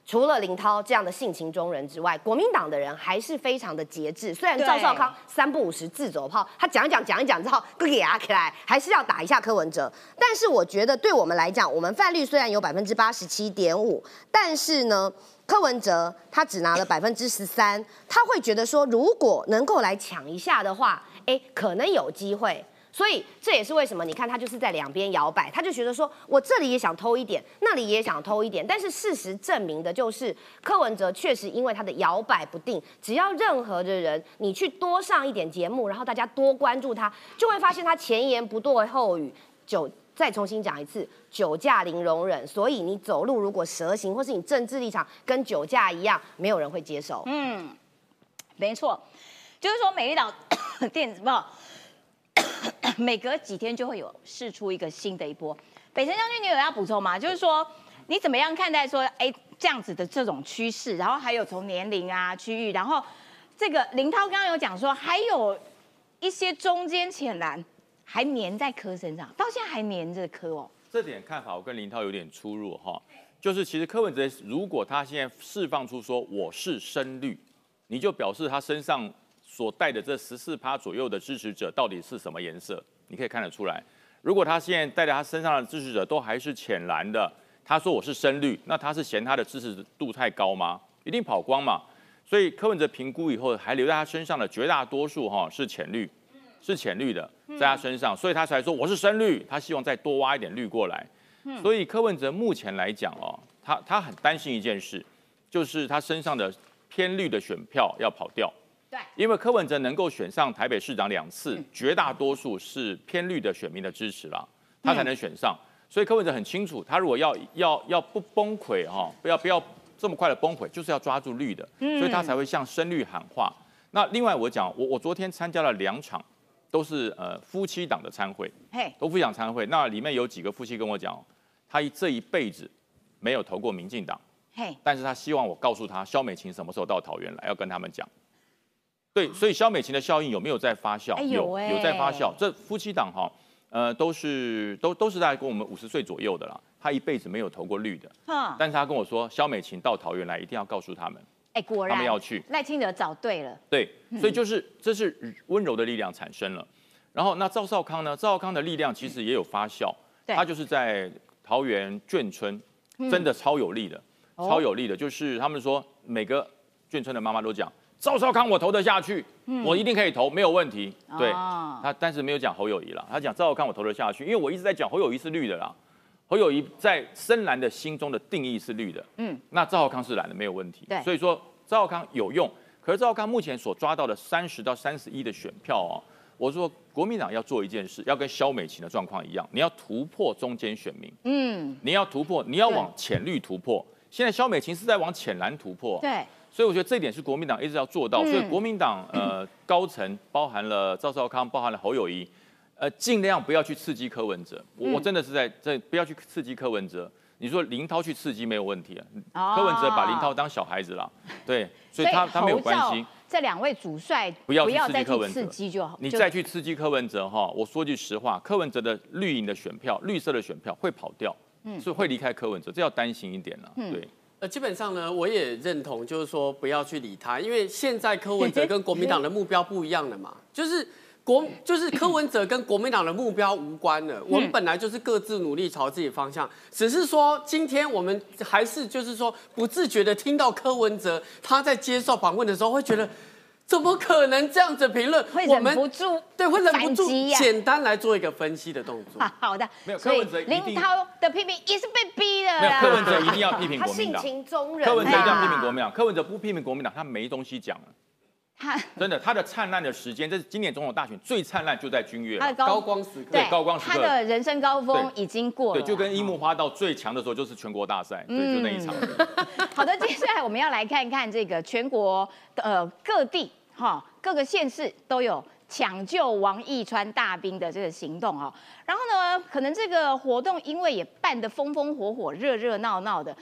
除了林涛这样的性情中人之外，国民党的人还是非常的节制。虽然对赵少康三不五时自走炮，他讲一讲讲一讲之后，给压起来，还是要打一下柯文哲。但是我觉得对我们来讲，我们泛绿虽然有百分之八十七点五，但是呢，柯文哲他只拿了百分之十三，他会觉得说，如果能够来抢一下的话，哎，可能有机会。所以这也是为什么你看他就是在两边摇摆，他就觉得说我这里也想偷一点，那里也想偷一点。但是事实证明的就是，柯文哲确实因为他的摇摆不定，只要任何的人你去多上一点节目，然后大家多关注他，就会发现他前言不对后语，酒再重新讲一次，酒驾零容忍。所以你走路如果蛇行，或是你政治立场跟酒驾一样，没有人会接受。嗯，没错，就是说美丽岛 电子报 每隔几天就会有试出一个新的一波。北辰将军，你有要补充吗？就是说你怎么样看待说，哎，这样子的这种趋势，然后还有从年龄啊、区域，然后这个林涛刚刚有讲说，还有一些中间浅蓝还粘在柯身上，到现在还粘着柯哦。这点看法我跟林涛有点出入哈，就是其实柯文哲如果他现在释放出说我是深绿，你就表示他身上所带的这十四趴左右的支持者到底是什么颜色，你可以看得出来。如果他现在带着他身上的支持者都还是浅蓝的，他说我是深绿，那他是嫌他的支持度太高吗？一定跑光嘛。所以柯文哲评估以后，还留在他身上的绝大多数哈是浅绿，是浅绿的，在他身上，所以他才说我是深绿，他希望再多挖一点绿过来。所以柯文哲目前来讲哦，他他很担心一件事，就是他身上的偏绿的选票要跑掉。对因为柯文哲能够选上台北市长两次，绝大多数是偏绿的选民的支持啦，他才能选上。所以柯文哲很清楚，他如果要要要不崩溃哈、不要不要这么快的崩溃，就是要抓住绿的，所以他才会向深绿喊话。那另外我讲，我我昨天参加了两场，都是呃夫妻党的参会，嘿，都夫妻党参会。那里面有几个夫妻跟我讲，他这一辈子没有投过民进党。嘿，但是他希望我告诉他，肖美琴什么时候到桃园来，要跟他们讲。对，所以肖美琴的效应有没有在发酵？哎有哎有在发酵。这夫妻档哈，呃，都是都都是大概跟我们五十岁左右的啦。他一辈子没有投过绿的，哼，但是他跟我说，肖美琴到桃园来一定要告诉他们。哎，果然他然们要去赖清德找对了，对，所以就是这是温柔的力量产生了。然后那赵少康呢？赵少康的力量其实也有发酵，对他就是在桃园眷村，真的超有力的，哦超有力的。就是他们说每个眷村的妈妈都讲，赵少康我投得下去，我一定可以投，没有问题。对哦他，但是没有讲侯友谊了，他讲赵少康我投得下去，因为我一直在讲侯友谊是绿的啦。侯友谊在深蓝的心中的定义是绿的，嗯。嗯，那赵少康是蓝的，没有问题。对。所以说赵少康有用，可是赵少康目前所抓到的三十到三十一的选票哦，我说国民党要做一件事，要跟萧美琴的状况一样，你要突破中间选民，嗯，你要突破，你要往浅绿突破。现在萧美琴是在往浅蓝突破，对，所以我觉得这一点是国民党一直要做到。嗯所以国民党呃 高层包含了赵少康，包含了侯友谊，呃，尽量不要去刺激柯文哲。我真的是在在不要去刺激柯文哲。你说林涛去刺激没有问题啊？哦柯文哲把林涛当小孩子了，对，所以他他没有关系侯照。这两位主帅不要去刺再去激柯文哲刺激就好。你再去刺激柯文哲哈，我说句实话，柯文哲的绿营的选票、绿色的选票会跑掉，所以会离开柯文哲，这要担心一点了。嗯对，呃，基本上呢，我也认同，就是说不要去理他，因为现在柯文哲跟国民党的目标不一样了嘛，就是国就是柯文哲跟国民党的目标无关了，我们本来就是各自努力朝自己方向，只是说今天我们还是就是说不自觉的听到柯文哲他在接受访问的时候，会觉得怎么可能这样子评论？会忍我们不住对会忍不住简单来做一个分析的动作。好 好的，没有所以柯文哲一定林涛的批评也是被逼的没有啦。柯文哲一定要批评国民党，他性情中人，柯文哲一定要批啊评国民党，柯文哲不批评国民党，他没东西讲了。他 真的，他的灿烂的时间，这是今年总统大选最灿烂，就在君悦。他的高光时刻，对对高光时刻他的人生高峰已经过了对，就跟樱木花道最强的时候，就是全国大赛，对，就那一场。好的，接下来我们要来看看这个全国呃各地哈各个县市都有抢救王义川大兵的这个行动哦。然后呢，可能这个活动因为也办得风风火火、热热闹闹的，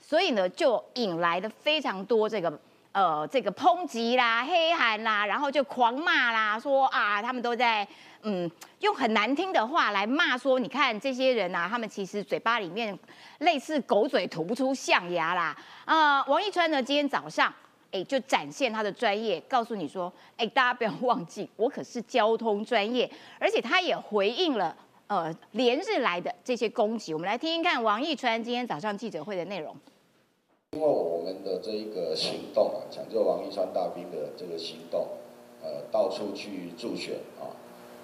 所以呢就引来了非常多这个。呃，这个抨击啦、黑喊啦，然后就狂骂啦，说啊，他们都在嗯，用很难听的话来骂说，你看这些人啊，他们其实嘴巴里面类似狗嘴吐不出象牙啦。啊、王一川呢，今天早上哎就展现他的专业，告诉你说，哎，大家不要忘记，我可是交通专业，而且他也回应了。呃，连日来的这些攻击，我们来听听看王一川今天早上记者会的内容。因为我们的这一个行动啊，抢救王一川大兵的这个行动，呃，到处去助选啊，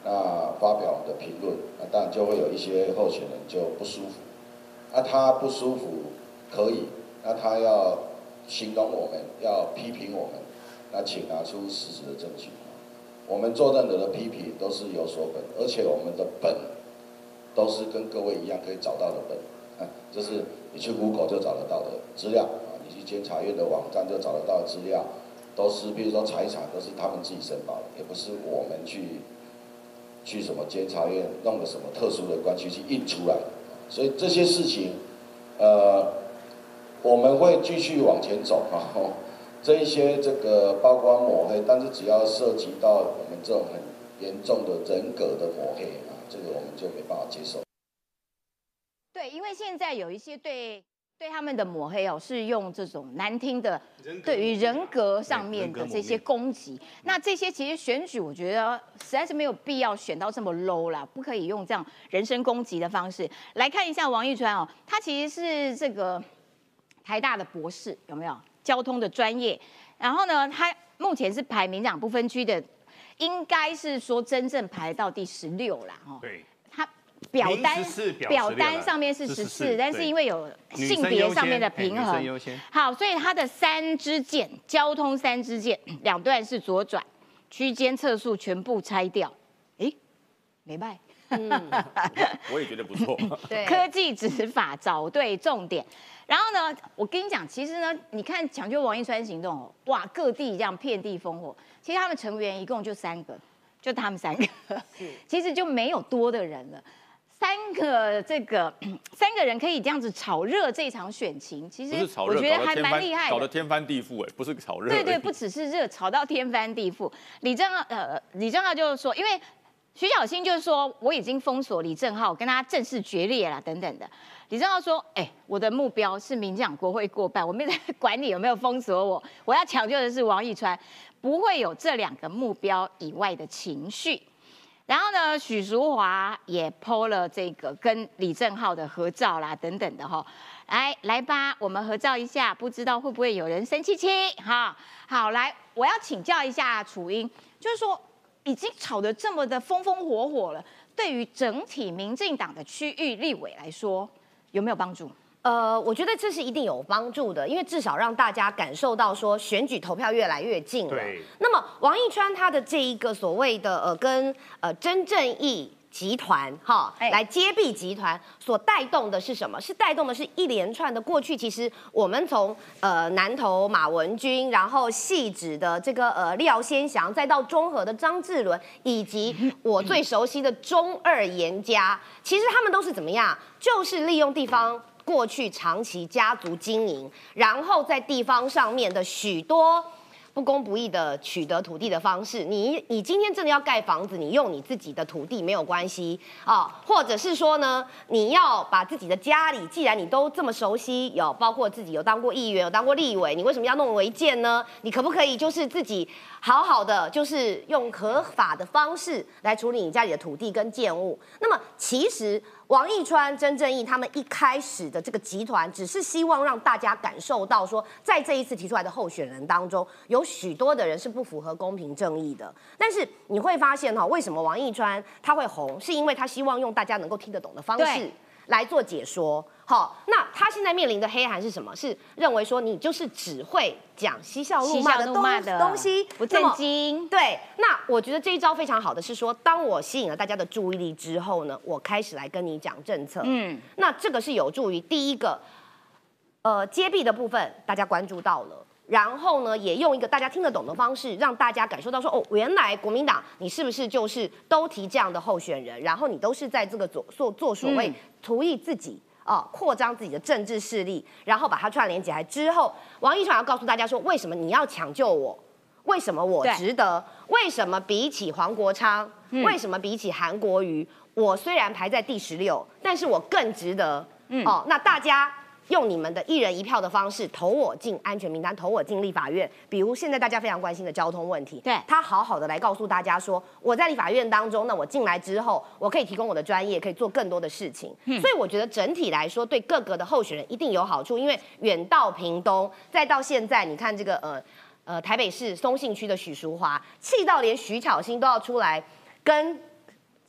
那发表我们的评论，那当然就会有一些候选人就不舒服，那他不舒服可以，那他要形容我们，要批评我们，那请拿出事实的证据。我们做任何的批评都是有所本，而且我们的本都是跟各位一样可以找到的本，啊，这是你去 Google 就找得到的资料啊，你去监察院的网站就找得到的资料，都是比如说财产都是他们自己申报的，也不是我们去去什么监察院弄个什么特殊的关系去印出来，所以这些事情，呃，我们会继续往前走啊。这一些这个包括抹黑，但是只要涉及到我们这种很严重的人格的抹黑啊，这个我们就没办法接受。对，因为现在有一些对对他们的抹黑哦，是用这种难听的，对于人格上面的这些攻击。那这些其实选举，我觉得实在是没有必要选到这么 low 啦，不可以用这样人身攻击的方式来看一下王一川哦，他其实是这个台大的博士，有没有交通的专业？然后呢，他目前是排民党不分区的，应该是说真正排到第十六啦，哦。对，他表单表表16单上面是是十四，但是因为有性别上面的平衡优先，好，所以它的三支箭，交通三支箭，两段是左转，区间测速全部拆掉，诶，没败。我也觉得不错。对，科技执法找对重点。然后呢，我跟你讲，其实呢，你看抢救王一川行动哦，哇，各地这样遍地烽火。其实他们成员一共就三个，就他们三个，其实就没有多的人了。三个这个 三个人可以这样子炒热这场选情，其实我觉得还蛮厉害的翻，搞得。天翻地覆，哎，不是炒热。对对，不只是热，炒到天翻地覆。李正浩呃，李正浩就是说，因为徐小新就是说我已经封锁李正浩，跟他正式决裂了等等的。李正浩说，哎、我的目标是民进党国会过半，我没在管你有没有封锁我，我要抢救的是王义川，不会有这两个目标以外的情绪。然后呢，许淑华也 PO 了这个跟李正浩的合照啦，等等的哈。来来吧，我们合照一下，不知道会不会有人生气气？哈，好，来，我要请教一下楚英，就是说已经吵得这么的风风火火了，对于整体民进党的区域立委来说，有没有帮助？呃，我觉得这是一定有帮助的，因为至少让大家感受到说选举投票越来越近了。对那么王一川他的这一个所谓的呃跟呃真正义集团哈，哎来接臂集团所带动的是什么？是带动的是一连串的过去，其实我们从呃南投马文君，然后细致的这个呃廖先祥，再到中和的张志伦，以及我最熟悉的中二严家，其实他们都是怎么样？就是利用地方。过去长期家族经营，然后在地方上面的许多不公不义的取得土地的方式，你你今天真的要盖房子，你用你自己的土地没有关系啊，或者是说呢，你要把自己的家里，既然你都这么熟悉，有包括自己有当过议员，有当过立委，你为什么要弄违建呢？你可不可以就是自己好好的，就是用合法的方式来处理你家里的土地跟建物？那么其实。王义川、曾正义他们一开始的这个集团，只是希望让大家感受到说，在这一次提出来的候选人当中，有许多的人是不符合公平正义的。但是你会发现哈，为什么王义川他会红，是因为他希望用大家能够听得懂的方式来做解说。好，那他现在面临的黑函是什么？是认为说你就是只会讲嬉笑怒骂的东西，不正经。对，那我觉得这一招非常好的是说，当我吸引了大家的注意力之后呢，我开始来跟你讲政策。嗯，那这个是有助于第一个，呃，揭弊的部分大家关注到了。然后呢，也用一个大家听得懂的方式，让大家感受到说，哦，原来国民党你是不是就是都提这样的候选人，然后你都是在这个做做做所谓嗯图益自己啊、扩张自己的政治势力，然后把它串联起来之后，王一传要告诉大家说，为什么你要抢救我？为什么我值得？为什么比起黄国昌，嗯为什么比起韩国瑜，我虽然排在第十六，但是我更值得？嗯哦，那大家用你们的一人一票的方式投我进安全名单，投我进立法院。比如现在大家非常关心的交通问题，对他好好的来告诉大家说，我在立法院当中，那我进来之后，我可以提供我的专业，可以做更多的事情。嗯所以我觉得整体来说，对各个的候选人一定有好处，因为远到屏东，再到现在，你看这个呃呃台北市松信区的许淑华，气到连徐巧芯都要出来跟。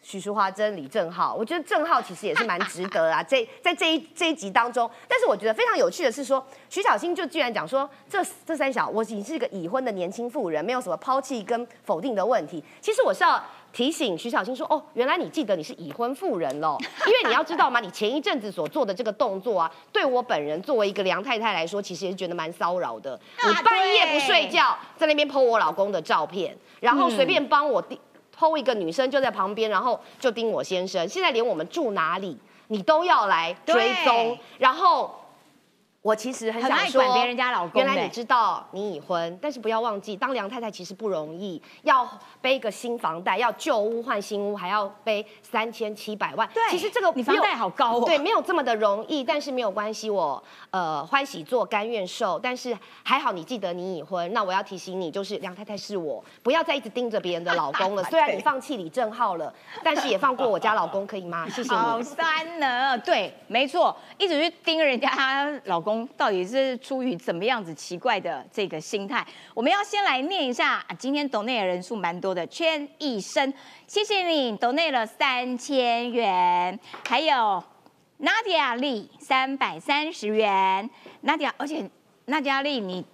许淑华真李正浩，我觉得正浩其实也是蛮值得啊。这在这一这一集当中，但是我觉得非常有趣的是说，徐小新就居然讲说，这这三小我已经是个已婚的年轻妇人，没有什么抛弃跟否定的问题。其实我是要提醒徐小新说，哦，原来你记得你是已婚妇人喽，因为你要知道吗？你前一阵子所做的这个动作啊，对我本人作为一个梁太太来说，其实也是觉得蛮骚扰的。你半夜不睡觉，在那边 po 我老公的照片，然后随便帮我递。偷一个女生就在旁边，然后就盯我先生。现在连我们住哪里，你都要来追踪。然后我其实很很想说，管别人家老公原来你知道你已婚，但是不要忘记，当梁太太其实不容易，要背个新房贷，要旧屋换新屋，还要背三千七百万。对其实这个你房贷好高哦对，没有这么的容易，但是没有关系，我呃欢喜做，甘愿受。但是还好你记得你已婚，那我要提醒你，就是梁太太是我，不要再一直盯着别人的老公了。虽然你放弃李正浩了，但是也放过我家老公，可以吗？谢 谢好你。酸呢，对，没错，一直去盯人家老公，到底是出于怎么样子奇怪的这个心态？我们要先来念一下，啊今天抖内的人数蛮多的，圈一生，谢谢你抖内了三千元，还有 Nadia 丽三百三十元，Nadia，而且 Nadia 丽你。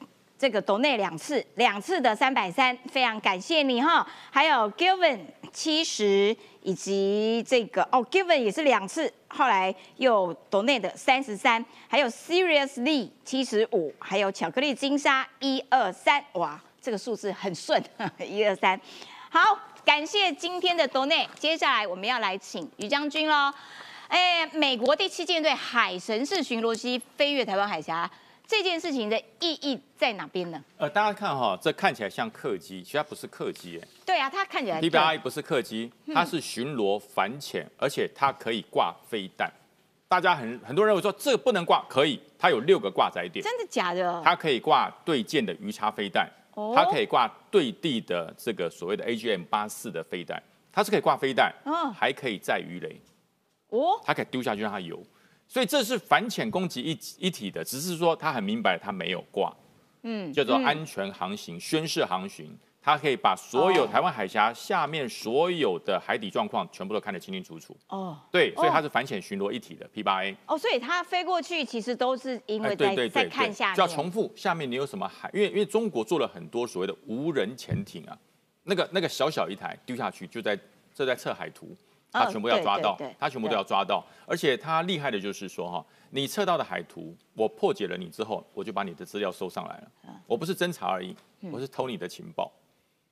这个抖内两次，两次的三百三，非常感谢你哈。还有 Given 七十，以及这个哦，Given 也是两次，后来又抖内的三十三，还有 Seriously 七十五，还有巧克力金沙一二三，哇，这个数字很顺，一二三。好，感谢今天的 Donate，，接下来我们要来请于将军喽。哎，美国第七舰队海神式巡逻机飞越台湾海峡。这件事情的意义在哪边呢？呃，大家看哈，这看起来像客机，其实它不是客机，哎对啊，它看起来，PBI 不是客机，它是巡逻反潜，而且它可以挂飞弹。大家很很多人认为说这个不能挂，可以，它有六个挂载点，真的假的？它可以挂对舰的鱼叉飞弹，哦它可以挂对地的这个所谓的 AGM 八四的飞弹，它是可以挂飞弹，嗯还可以载鱼雷，哦，它可以丢下去让它游，所以这是反潜攻击一一体的，只是说他很明白他没有挂，嗯叫做安全航行、宣誓航行，他可以把所有哦台湾海峡下面所有的海底状况全部都看得清清楚楚。哦对，所以哦它是反潜巡逻一体的 P 八 A。哦，所以它飞过去其实都是因为哎，对在在对对对，看下面，就要重复下面你有什么海，因为因为中国做了很多所谓的无人潜艇啊，那个那个小小一台丢下去就在这在测海图，他嗯全部要抓到他全部都要抓到。而且他厉害的就是说哈，你测到的海图，我破解了你之后，我就把你的资料收上来了。我不是侦查而已，我是偷你的情报。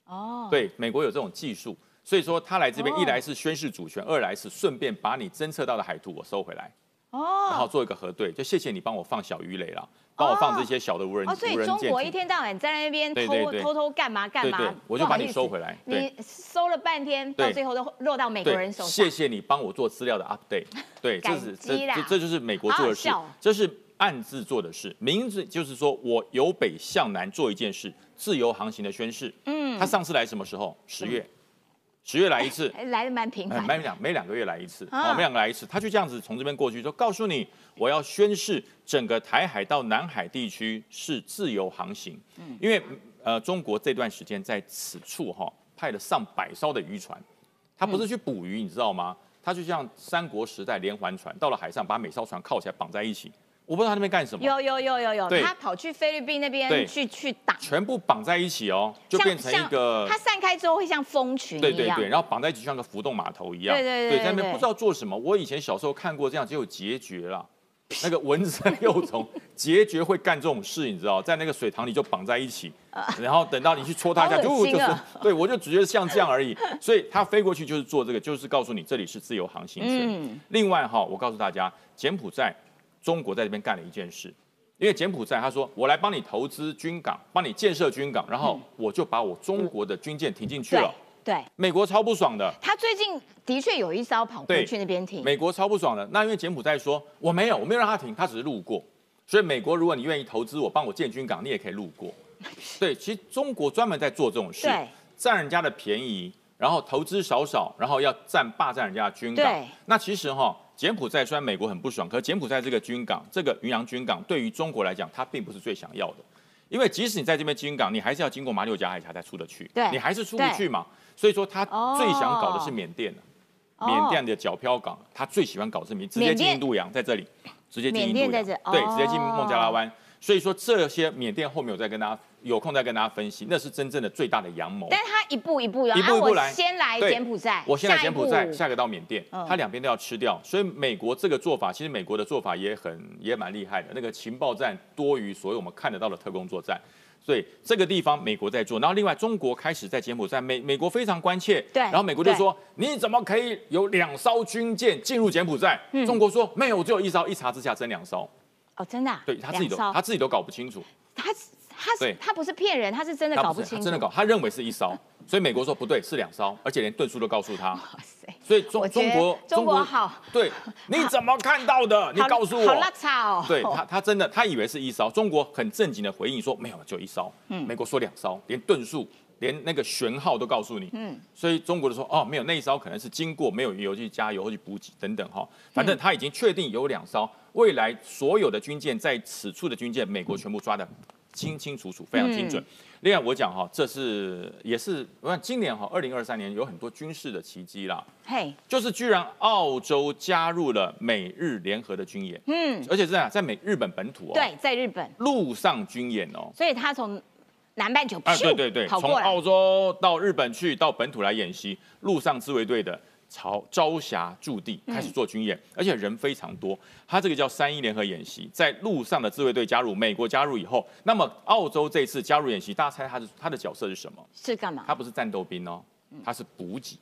哦，对，美国有这种技术，所以说他来这边哦一来是宣示主权，二来是顺便把你侦测到的海图我收回来，然后哦。做一个核对。就谢谢你帮我放小鱼雷了，帮我放这些小的无人哦，所以。中国一天到晚在那边偷偷偷干嘛干嘛，我就把你收回来你收了半天，到最后都落到美国人，手上。谢谢你帮我做资料的 update。对，这是感激啦这就是美国做的事这是暗自做的事。明字就是说我由北向南做一件事，自由航行的宣誓。嗯，他上次来什么时候？十月，十月来一次。哎来的蛮频呃，繁。每两每两个月来一次，啊。哦，每两个来一次，他就这样子从这边过去，说告诉你，我要宣誓整个台海到南海地区是自由航行，嗯。因为呃中国这段时间在此处哈、派了上百艘的渔船，他不是去捕鱼，你知道吗？他就像三国时代连环船，到了海上把每艘船铐起来绑在一起，我不知道他那边干什么，有有有有有，对他跑去菲律宾那边去去打，全部绑在一起哦，就像变成一个它散开之后会像蜂群一样。对对对，然后绑在一起像个浮动码头一样，对对对对对在那边不知道做什么。我以前小时候看过这样，只有孑孓了。那个蚊子和幼虫，孑孓会干这种事，你知道，在那个水塘里就绑在一起，然后等到你去戳它一下，好就就是对我就只觉得像这样而已。所以它飞过去就是做这个，就是告诉你这里是自由航行权。嗯另外哈，我告诉大家，柬埔寨中国在这边干了一件事，因为柬埔寨他说我来帮你投资军港，帮你建设军港，然后我就把我中国的军舰停进去对了。对，美国超不爽的，他最近的确有一艘跑过对去那边停。美国超不爽的。那因为柬埔寨说我没有，我没有让他停，他只是路过。所以美国如果你愿意投资我，帮我建军港，你也可以路过。对，其实中国专门在做这种事，占人家的便宜，然后投资少少，然后要占霸占人家的军港对。那其实哈，柬埔寨虽然美国很不爽，可柬埔寨这个军港，这个云阳军港，对于中国来讲，它并不是最想要的。因为即使你在这边军港，你还是要经过马六甲海峡才出得去，对你还是出不去嘛。所以说，他最想搞的是缅甸缅甸的皎漂港，他最喜欢搞这名，直接进印度洋，在这里，直接进印度对，哦直接进孟加拉湾。所以说这些缅甸后面我再跟大家有空再跟大家分析，那是真正的最大的阳谋。但是他一步一步要，一步一步来先来柬埔寨，我先来柬埔寨，下个到缅甸，他两边都要吃掉。所以美国这个做法，其实美国的做法也很也蛮厉害的。那个情报战多于所有我们看得到的特工作战，所以这个地方美国在做。然后另外中国开始在柬埔寨，美美国非常关切，对然后美国就说你怎么可以有两艘军舰进入柬埔寨？嗯中国说没有，只有一艘。一查之下真两艘，哦，真的啊，对他自己都他自己都搞不清楚。他他他不是骗人，他是真的搞不清楚，他真的搞，他认为是一艘，所以美国说不对，是两艘，而且连吨数都告诉他。哇塞，所以中中国中国好。对，你怎么看到的？你告诉我。好拉差哦，对他，他真的，他以为是一艘，中国很正经的回应说没有，就一艘。嗯。美国说两艘，连吨数、连那个舷号都告诉你。嗯。所以中国的说哦，没有那一艘可能是经过没有油去加油或去补给等等哈，反正他已经确定有两艘，未来所有的军舰在此处的军舰，美国全部抓的清清楚楚，非常精准。另外我讲哈，这是也是我看今年哈，二零二三年有很多军事的奇迹啦。嘿，就是居然澳洲加入了美日联合的军演，嗯，而且是这样，在美日本本土哦，，对，在日本，陆上军演哦，所以他从南半球对对对，从澳洲到日本去，到本土来演习，陆上自卫队的朝朝霞驻地开始做军演，而且人非常多。他这个叫三一联合演习，在路上的自卫队加入，美国加入以后，那么澳洲这次加入演习，大家猜它的它的角色是什么？是干嘛？他不是战斗兵哦，他是补给。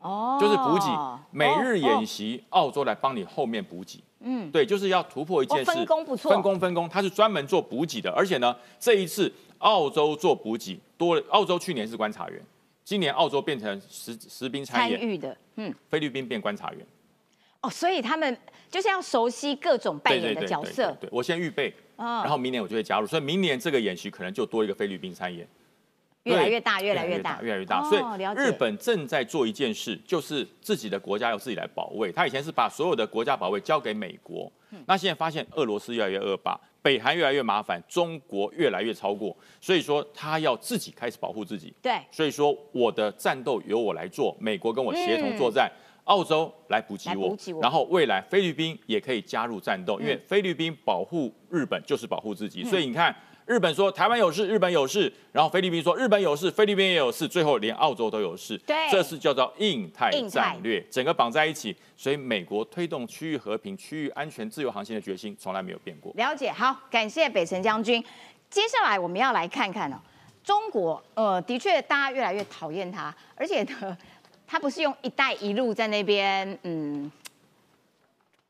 哦就是补给，每日哦演习，澳洲来帮你后面补给。嗯，对，就是要突破一件事，哦分工不错分工分工，它是专门做补给的，而且呢，这一次澳洲做补给多了，澳洲去年是观察员，今年澳洲变成实实兵参演，参与的，嗯，菲律宾变观察员，哦，所以他们就是要熟悉各种扮演的角色，对，我先预备，哦。然后明年我就会加入，所以明年这个演习可能就多一个菲律宾参演。越来越大，越来越大，越来越大。哦所以日本正在做一件事，就是自己的国家要自己来保卫。他以前是把所有的国家保卫交给美国，嗯。那现在发现俄罗斯越来越恶霸，北韩越来越麻烦，中国越来越超过，所以说他要自己开始保护自己。对，所以说我的战斗由我来做，美国跟我协同作战。澳洲来补给我给，我然后未来菲律宾也可以加入战斗，因为嗯菲律宾保护日本就是保护自己，所以你看日本说台湾有事，日本有事，然后菲律宾说日本有事，菲律宾也有事，最后连澳洲都有事。对这是叫做印太战略，整个绑在一起。所以美国推动区域和平、区域安全、自由航行的决心从来没有变过。了解，好，感谢北辰将军。接下来我们要来看看哦，中国，呃，的确大家越来越讨厌他，而且呢，他不是用“一带一路”在那边，嗯，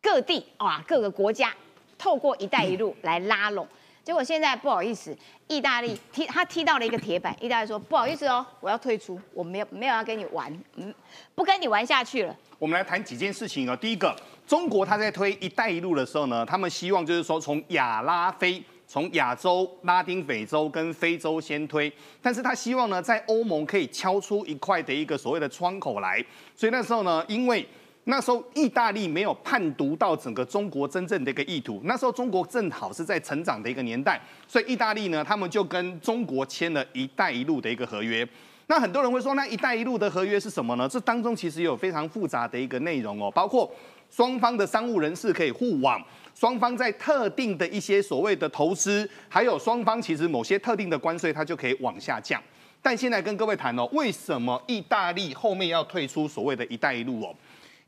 各地啊，各个国家透过“一带一路”来拉拢。结果现在不好意思，意大利踢他踢到了一个铁板，意大利说不好意思哦，我要退出，我没有没有要跟你玩，嗯，不跟你玩下去了。我们来谈几件事情哦。第一个，中国他在推“一带一路”的时候呢，他们希望就是说从亚拉非、从亚洲、拉丁美洲跟非洲先推，但是他希望呢，在欧盟可以敲出一块的一个所谓的窗口来。所以那时候呢，因为那时候意大利没有判读到整个中国真正的一个意图，那时候中国正好是在成长的一个年代，所以意大利呢，他们就跟中国签了一带一路的一个合约。那很多人会说，那一带一路的合约是什么呢？这当中其实有非常复杂的一个内容哦，包括双方的商务人士可以互往，双方在特定的一些所谓的投资，还有双方其实某些特定的关税，它就可以往下降。但现在跟各位谈哦，为什么意大利后面要退出所谓的一带一路哦？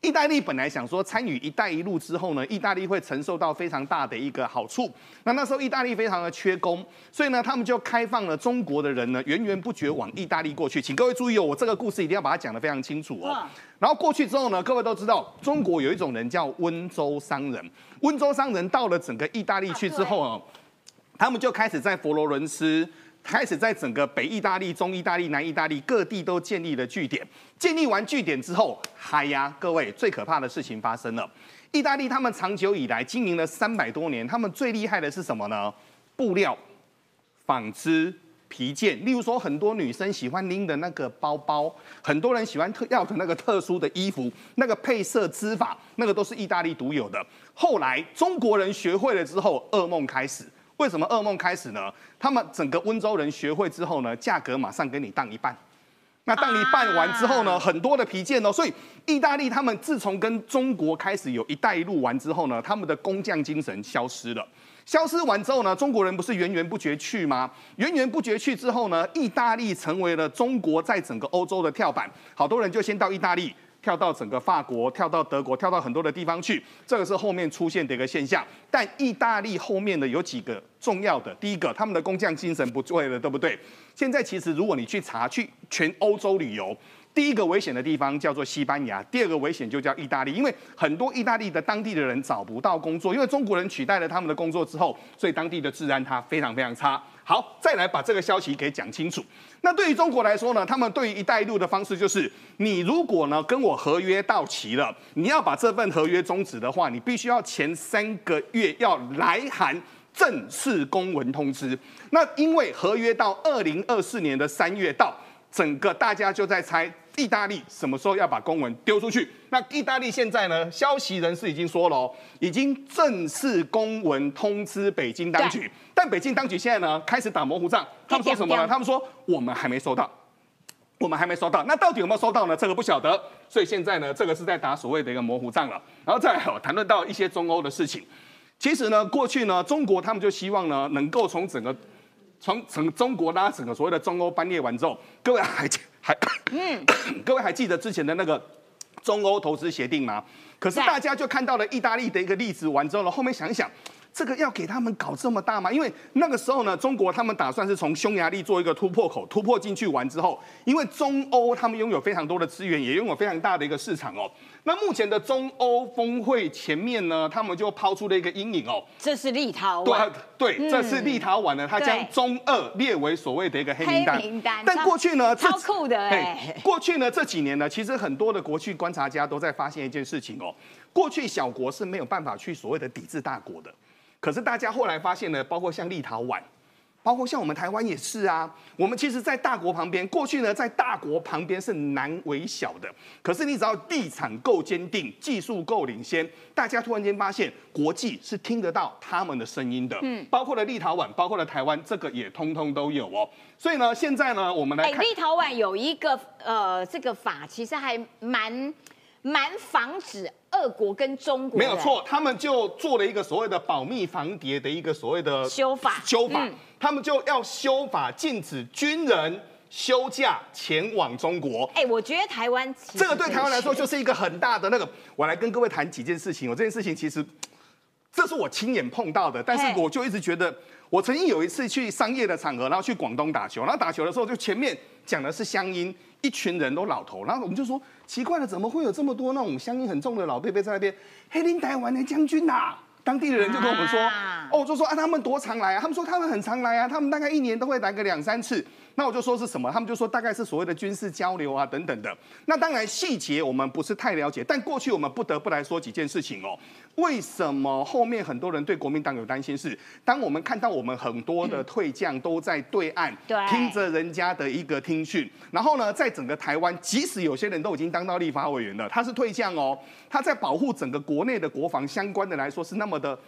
意大利本来想说参与“一带一路”之后呢，意大利会承受到非常大的一个好处。那那时候意大利非常的缺工，所以呢，他们就开放了中国的人呢源源不绝往意大利过去。请各位注意哦，我这个故事一定要把它讲得非常清楚哦。然后过去之后呢，各位都知道，中国有一种人叫温州商人。温州商人到了整个意大利去之后哦，他们就开始在佛罗伦斯。开始在整个北意大利、中意大利、南意大利各地都建立了据点。建立完据点之后，嗨呀，各位最可怕的事情发生了。意大利他们长久以来经营了三百多年，他们最厉害的是什么呢？布料、纺织、皮件。例如说，很多女生喜欢拎的那个包包，很多人喜欢特要的那个特殊的衣服，那个配色织法，那个都是意大利独有的。后来中国人学会了之后，噩梦开始。为什么噩梦开始呢？他们整个温州人学会之后呢，价格马上给你当一半。那当你办完之后呢，很多的皮件哦，所以意大利他们自从跟中国开始有一带一路完之后呢，他们的工匠精神消失了。消失完之后呢，中国人不是源源不绝去吗？源源不绝去之后呢，意大利成为了中国在整个欧洲的跳板，好多人就先到意大利。跳到整个法国，跳到德国，跳到很多的地方去，这个是后面出现的一个现象。但意大利后面的有几个重要的，第一个，他们的工匠精神不对了，对不对？现在其实如果你去查，去全欧洲旅游，第一个危险的地方叫做西班牙，第二个危险就叫意大利，因为很多意大利的当地的人找不到工作，因为中国人取代了他们的工作之后，所以当地的治安它非常非常差。好，再来把这个消息给讲清楚。那对于中国来说呢，他们对于“一带一路”的方式就是，你如果呢跟我合约到期了，你要把这份合约终止的话，你必须要前三个月要来函正式公文通知。那因为合约到二零二四年的三月到，整个大家就在猜意大利什么时候要把公文丢出去。那意大利现在呢，消息人士已经说了哦，已经正式公文通知北京当局。但北京当局现在呢，开始打模糊仗。他们说什么呢？他们说我们还没收到，我们还没收到。那到底有没有收到呢？这个不晓得。所以现在呢，这个是在打所谓的一个模糊仗了。然后再来谈论到一些中欧的事情。其实呢，过去呢，中国他们就希望呢，能够从整个从从中国拉整个所谓的中欧班列完之后，各位还还嗯，各位还记得之前的那个中欧投资协定吗？可是大家就看到了意大利的一个例子完之后呢，后面想一想。这个要给他们搞这么大吗？因为那个时候呢，中国他们打算是从匈牙利做一个突破口，突破进去完之后，因为中欧他们拥有非常多的资源，也拥有非常大的一个市场哦。那目前的中欧峰会前面呢，他们就抛出了一个阴影哦，这是立陶宛，对对，这是立陶宛呢，它将中二列为所谓的一个黑名单。名单。但过去呢，超酷的哎。过去呢这几年呢，其实很多的国际观察家都在发现一件事情哦，过去小国是没有办法去所谓的抵制大国的。可是大家后来发现呢，包括像立陶宛，包括像我们台湾也是啊。我们其实，在大国旁边，过去呢，在大国旁边是难为小的。可是你只要地产够坚定，技术够领先，大家突然间发现，国际是听得到他们的声音的。嗯，包括了立陶宛，包括了台湾，这个也通通都有哦。所以呢，现在呢，我们来看立陶宛有一个呃，这个法其实还蛮蛮防止。俄俄国跟中国，没有错，他们就做了一个所谓的保密防谍的一个所谓的修法修法嗯，他们就要修法禁止军人休假前往中国。哎，我觉得台湾这个对台湾来说就是一个很大的那个。我来跟各位谈几件事情。我这件事情其实，这是我亲眼碰到的，但是我就一直觉得，我曾经有一次去商业的场合，然后去广东打球，然后打球的时候，就前面讲的是乡音，一群人都老头，然后我们就说奇怪了，怎么会有这么多那种乡音很重的老贝贝在那边？黑林台湾的将军呐、当地的人就跟我们说，啊哦，就说啊，他们多常来啊？他们说他们很常来啊，他们大概一年都会来个两三次。那我就说是什么？他们就说大概是所谓的军事交流啊等等的。那当然细节我们不是太了解，但过去我们不得不来说几件事情哦。为什么后面很多人对国民党有担心是？当我们看到我们很多的退将都在对岸对听着人家的一个听讯，然后呢，在整个台湾，即使有些人都已经当到立法委员了，他是退将哦，他在保护整个国内的国防相关的来说是那么的。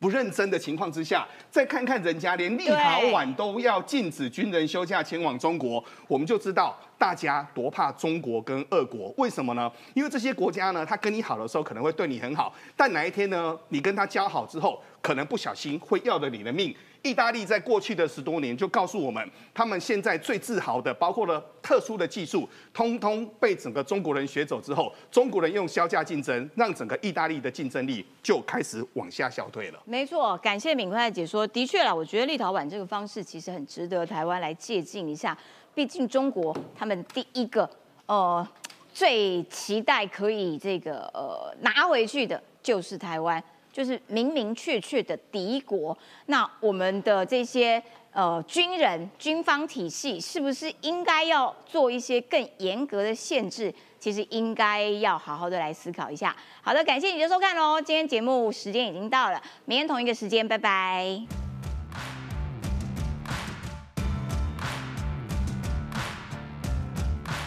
不认真的情况之下，再看看人家连立陶宛都要禁止军人休假前往中国，我们就知道大家多怕中国跟俄国。为什么呢？因为这些国家呢，他跟你好的时候可能会对你很好，但哪一天呢，你跟他交好之后，可能不小心会要了你的命。意大利在过去的十多年就告诉我们，他们现在最自豪的，包括了特殊的技术，通通被整个中国人学走之后，中国人用销价竞争，让整个意大利的竞争力就开始往下消退了。没错，感谢敏快的解说。的确啦，我觉得立陶宛这个方式其实很值得台湾来借鉴一下。毕竟中国他们第一个呃最期待可以这个呃拿回去的就是台湾，就是明明确确的敌国。那我们的这些呃军人军方体系是不是应该要做一些更严格的限制？其实应该要好好的来思考一下。好的，感谢你的收看喽，今天节目时间已经到了，明天同一个时间，拜拜。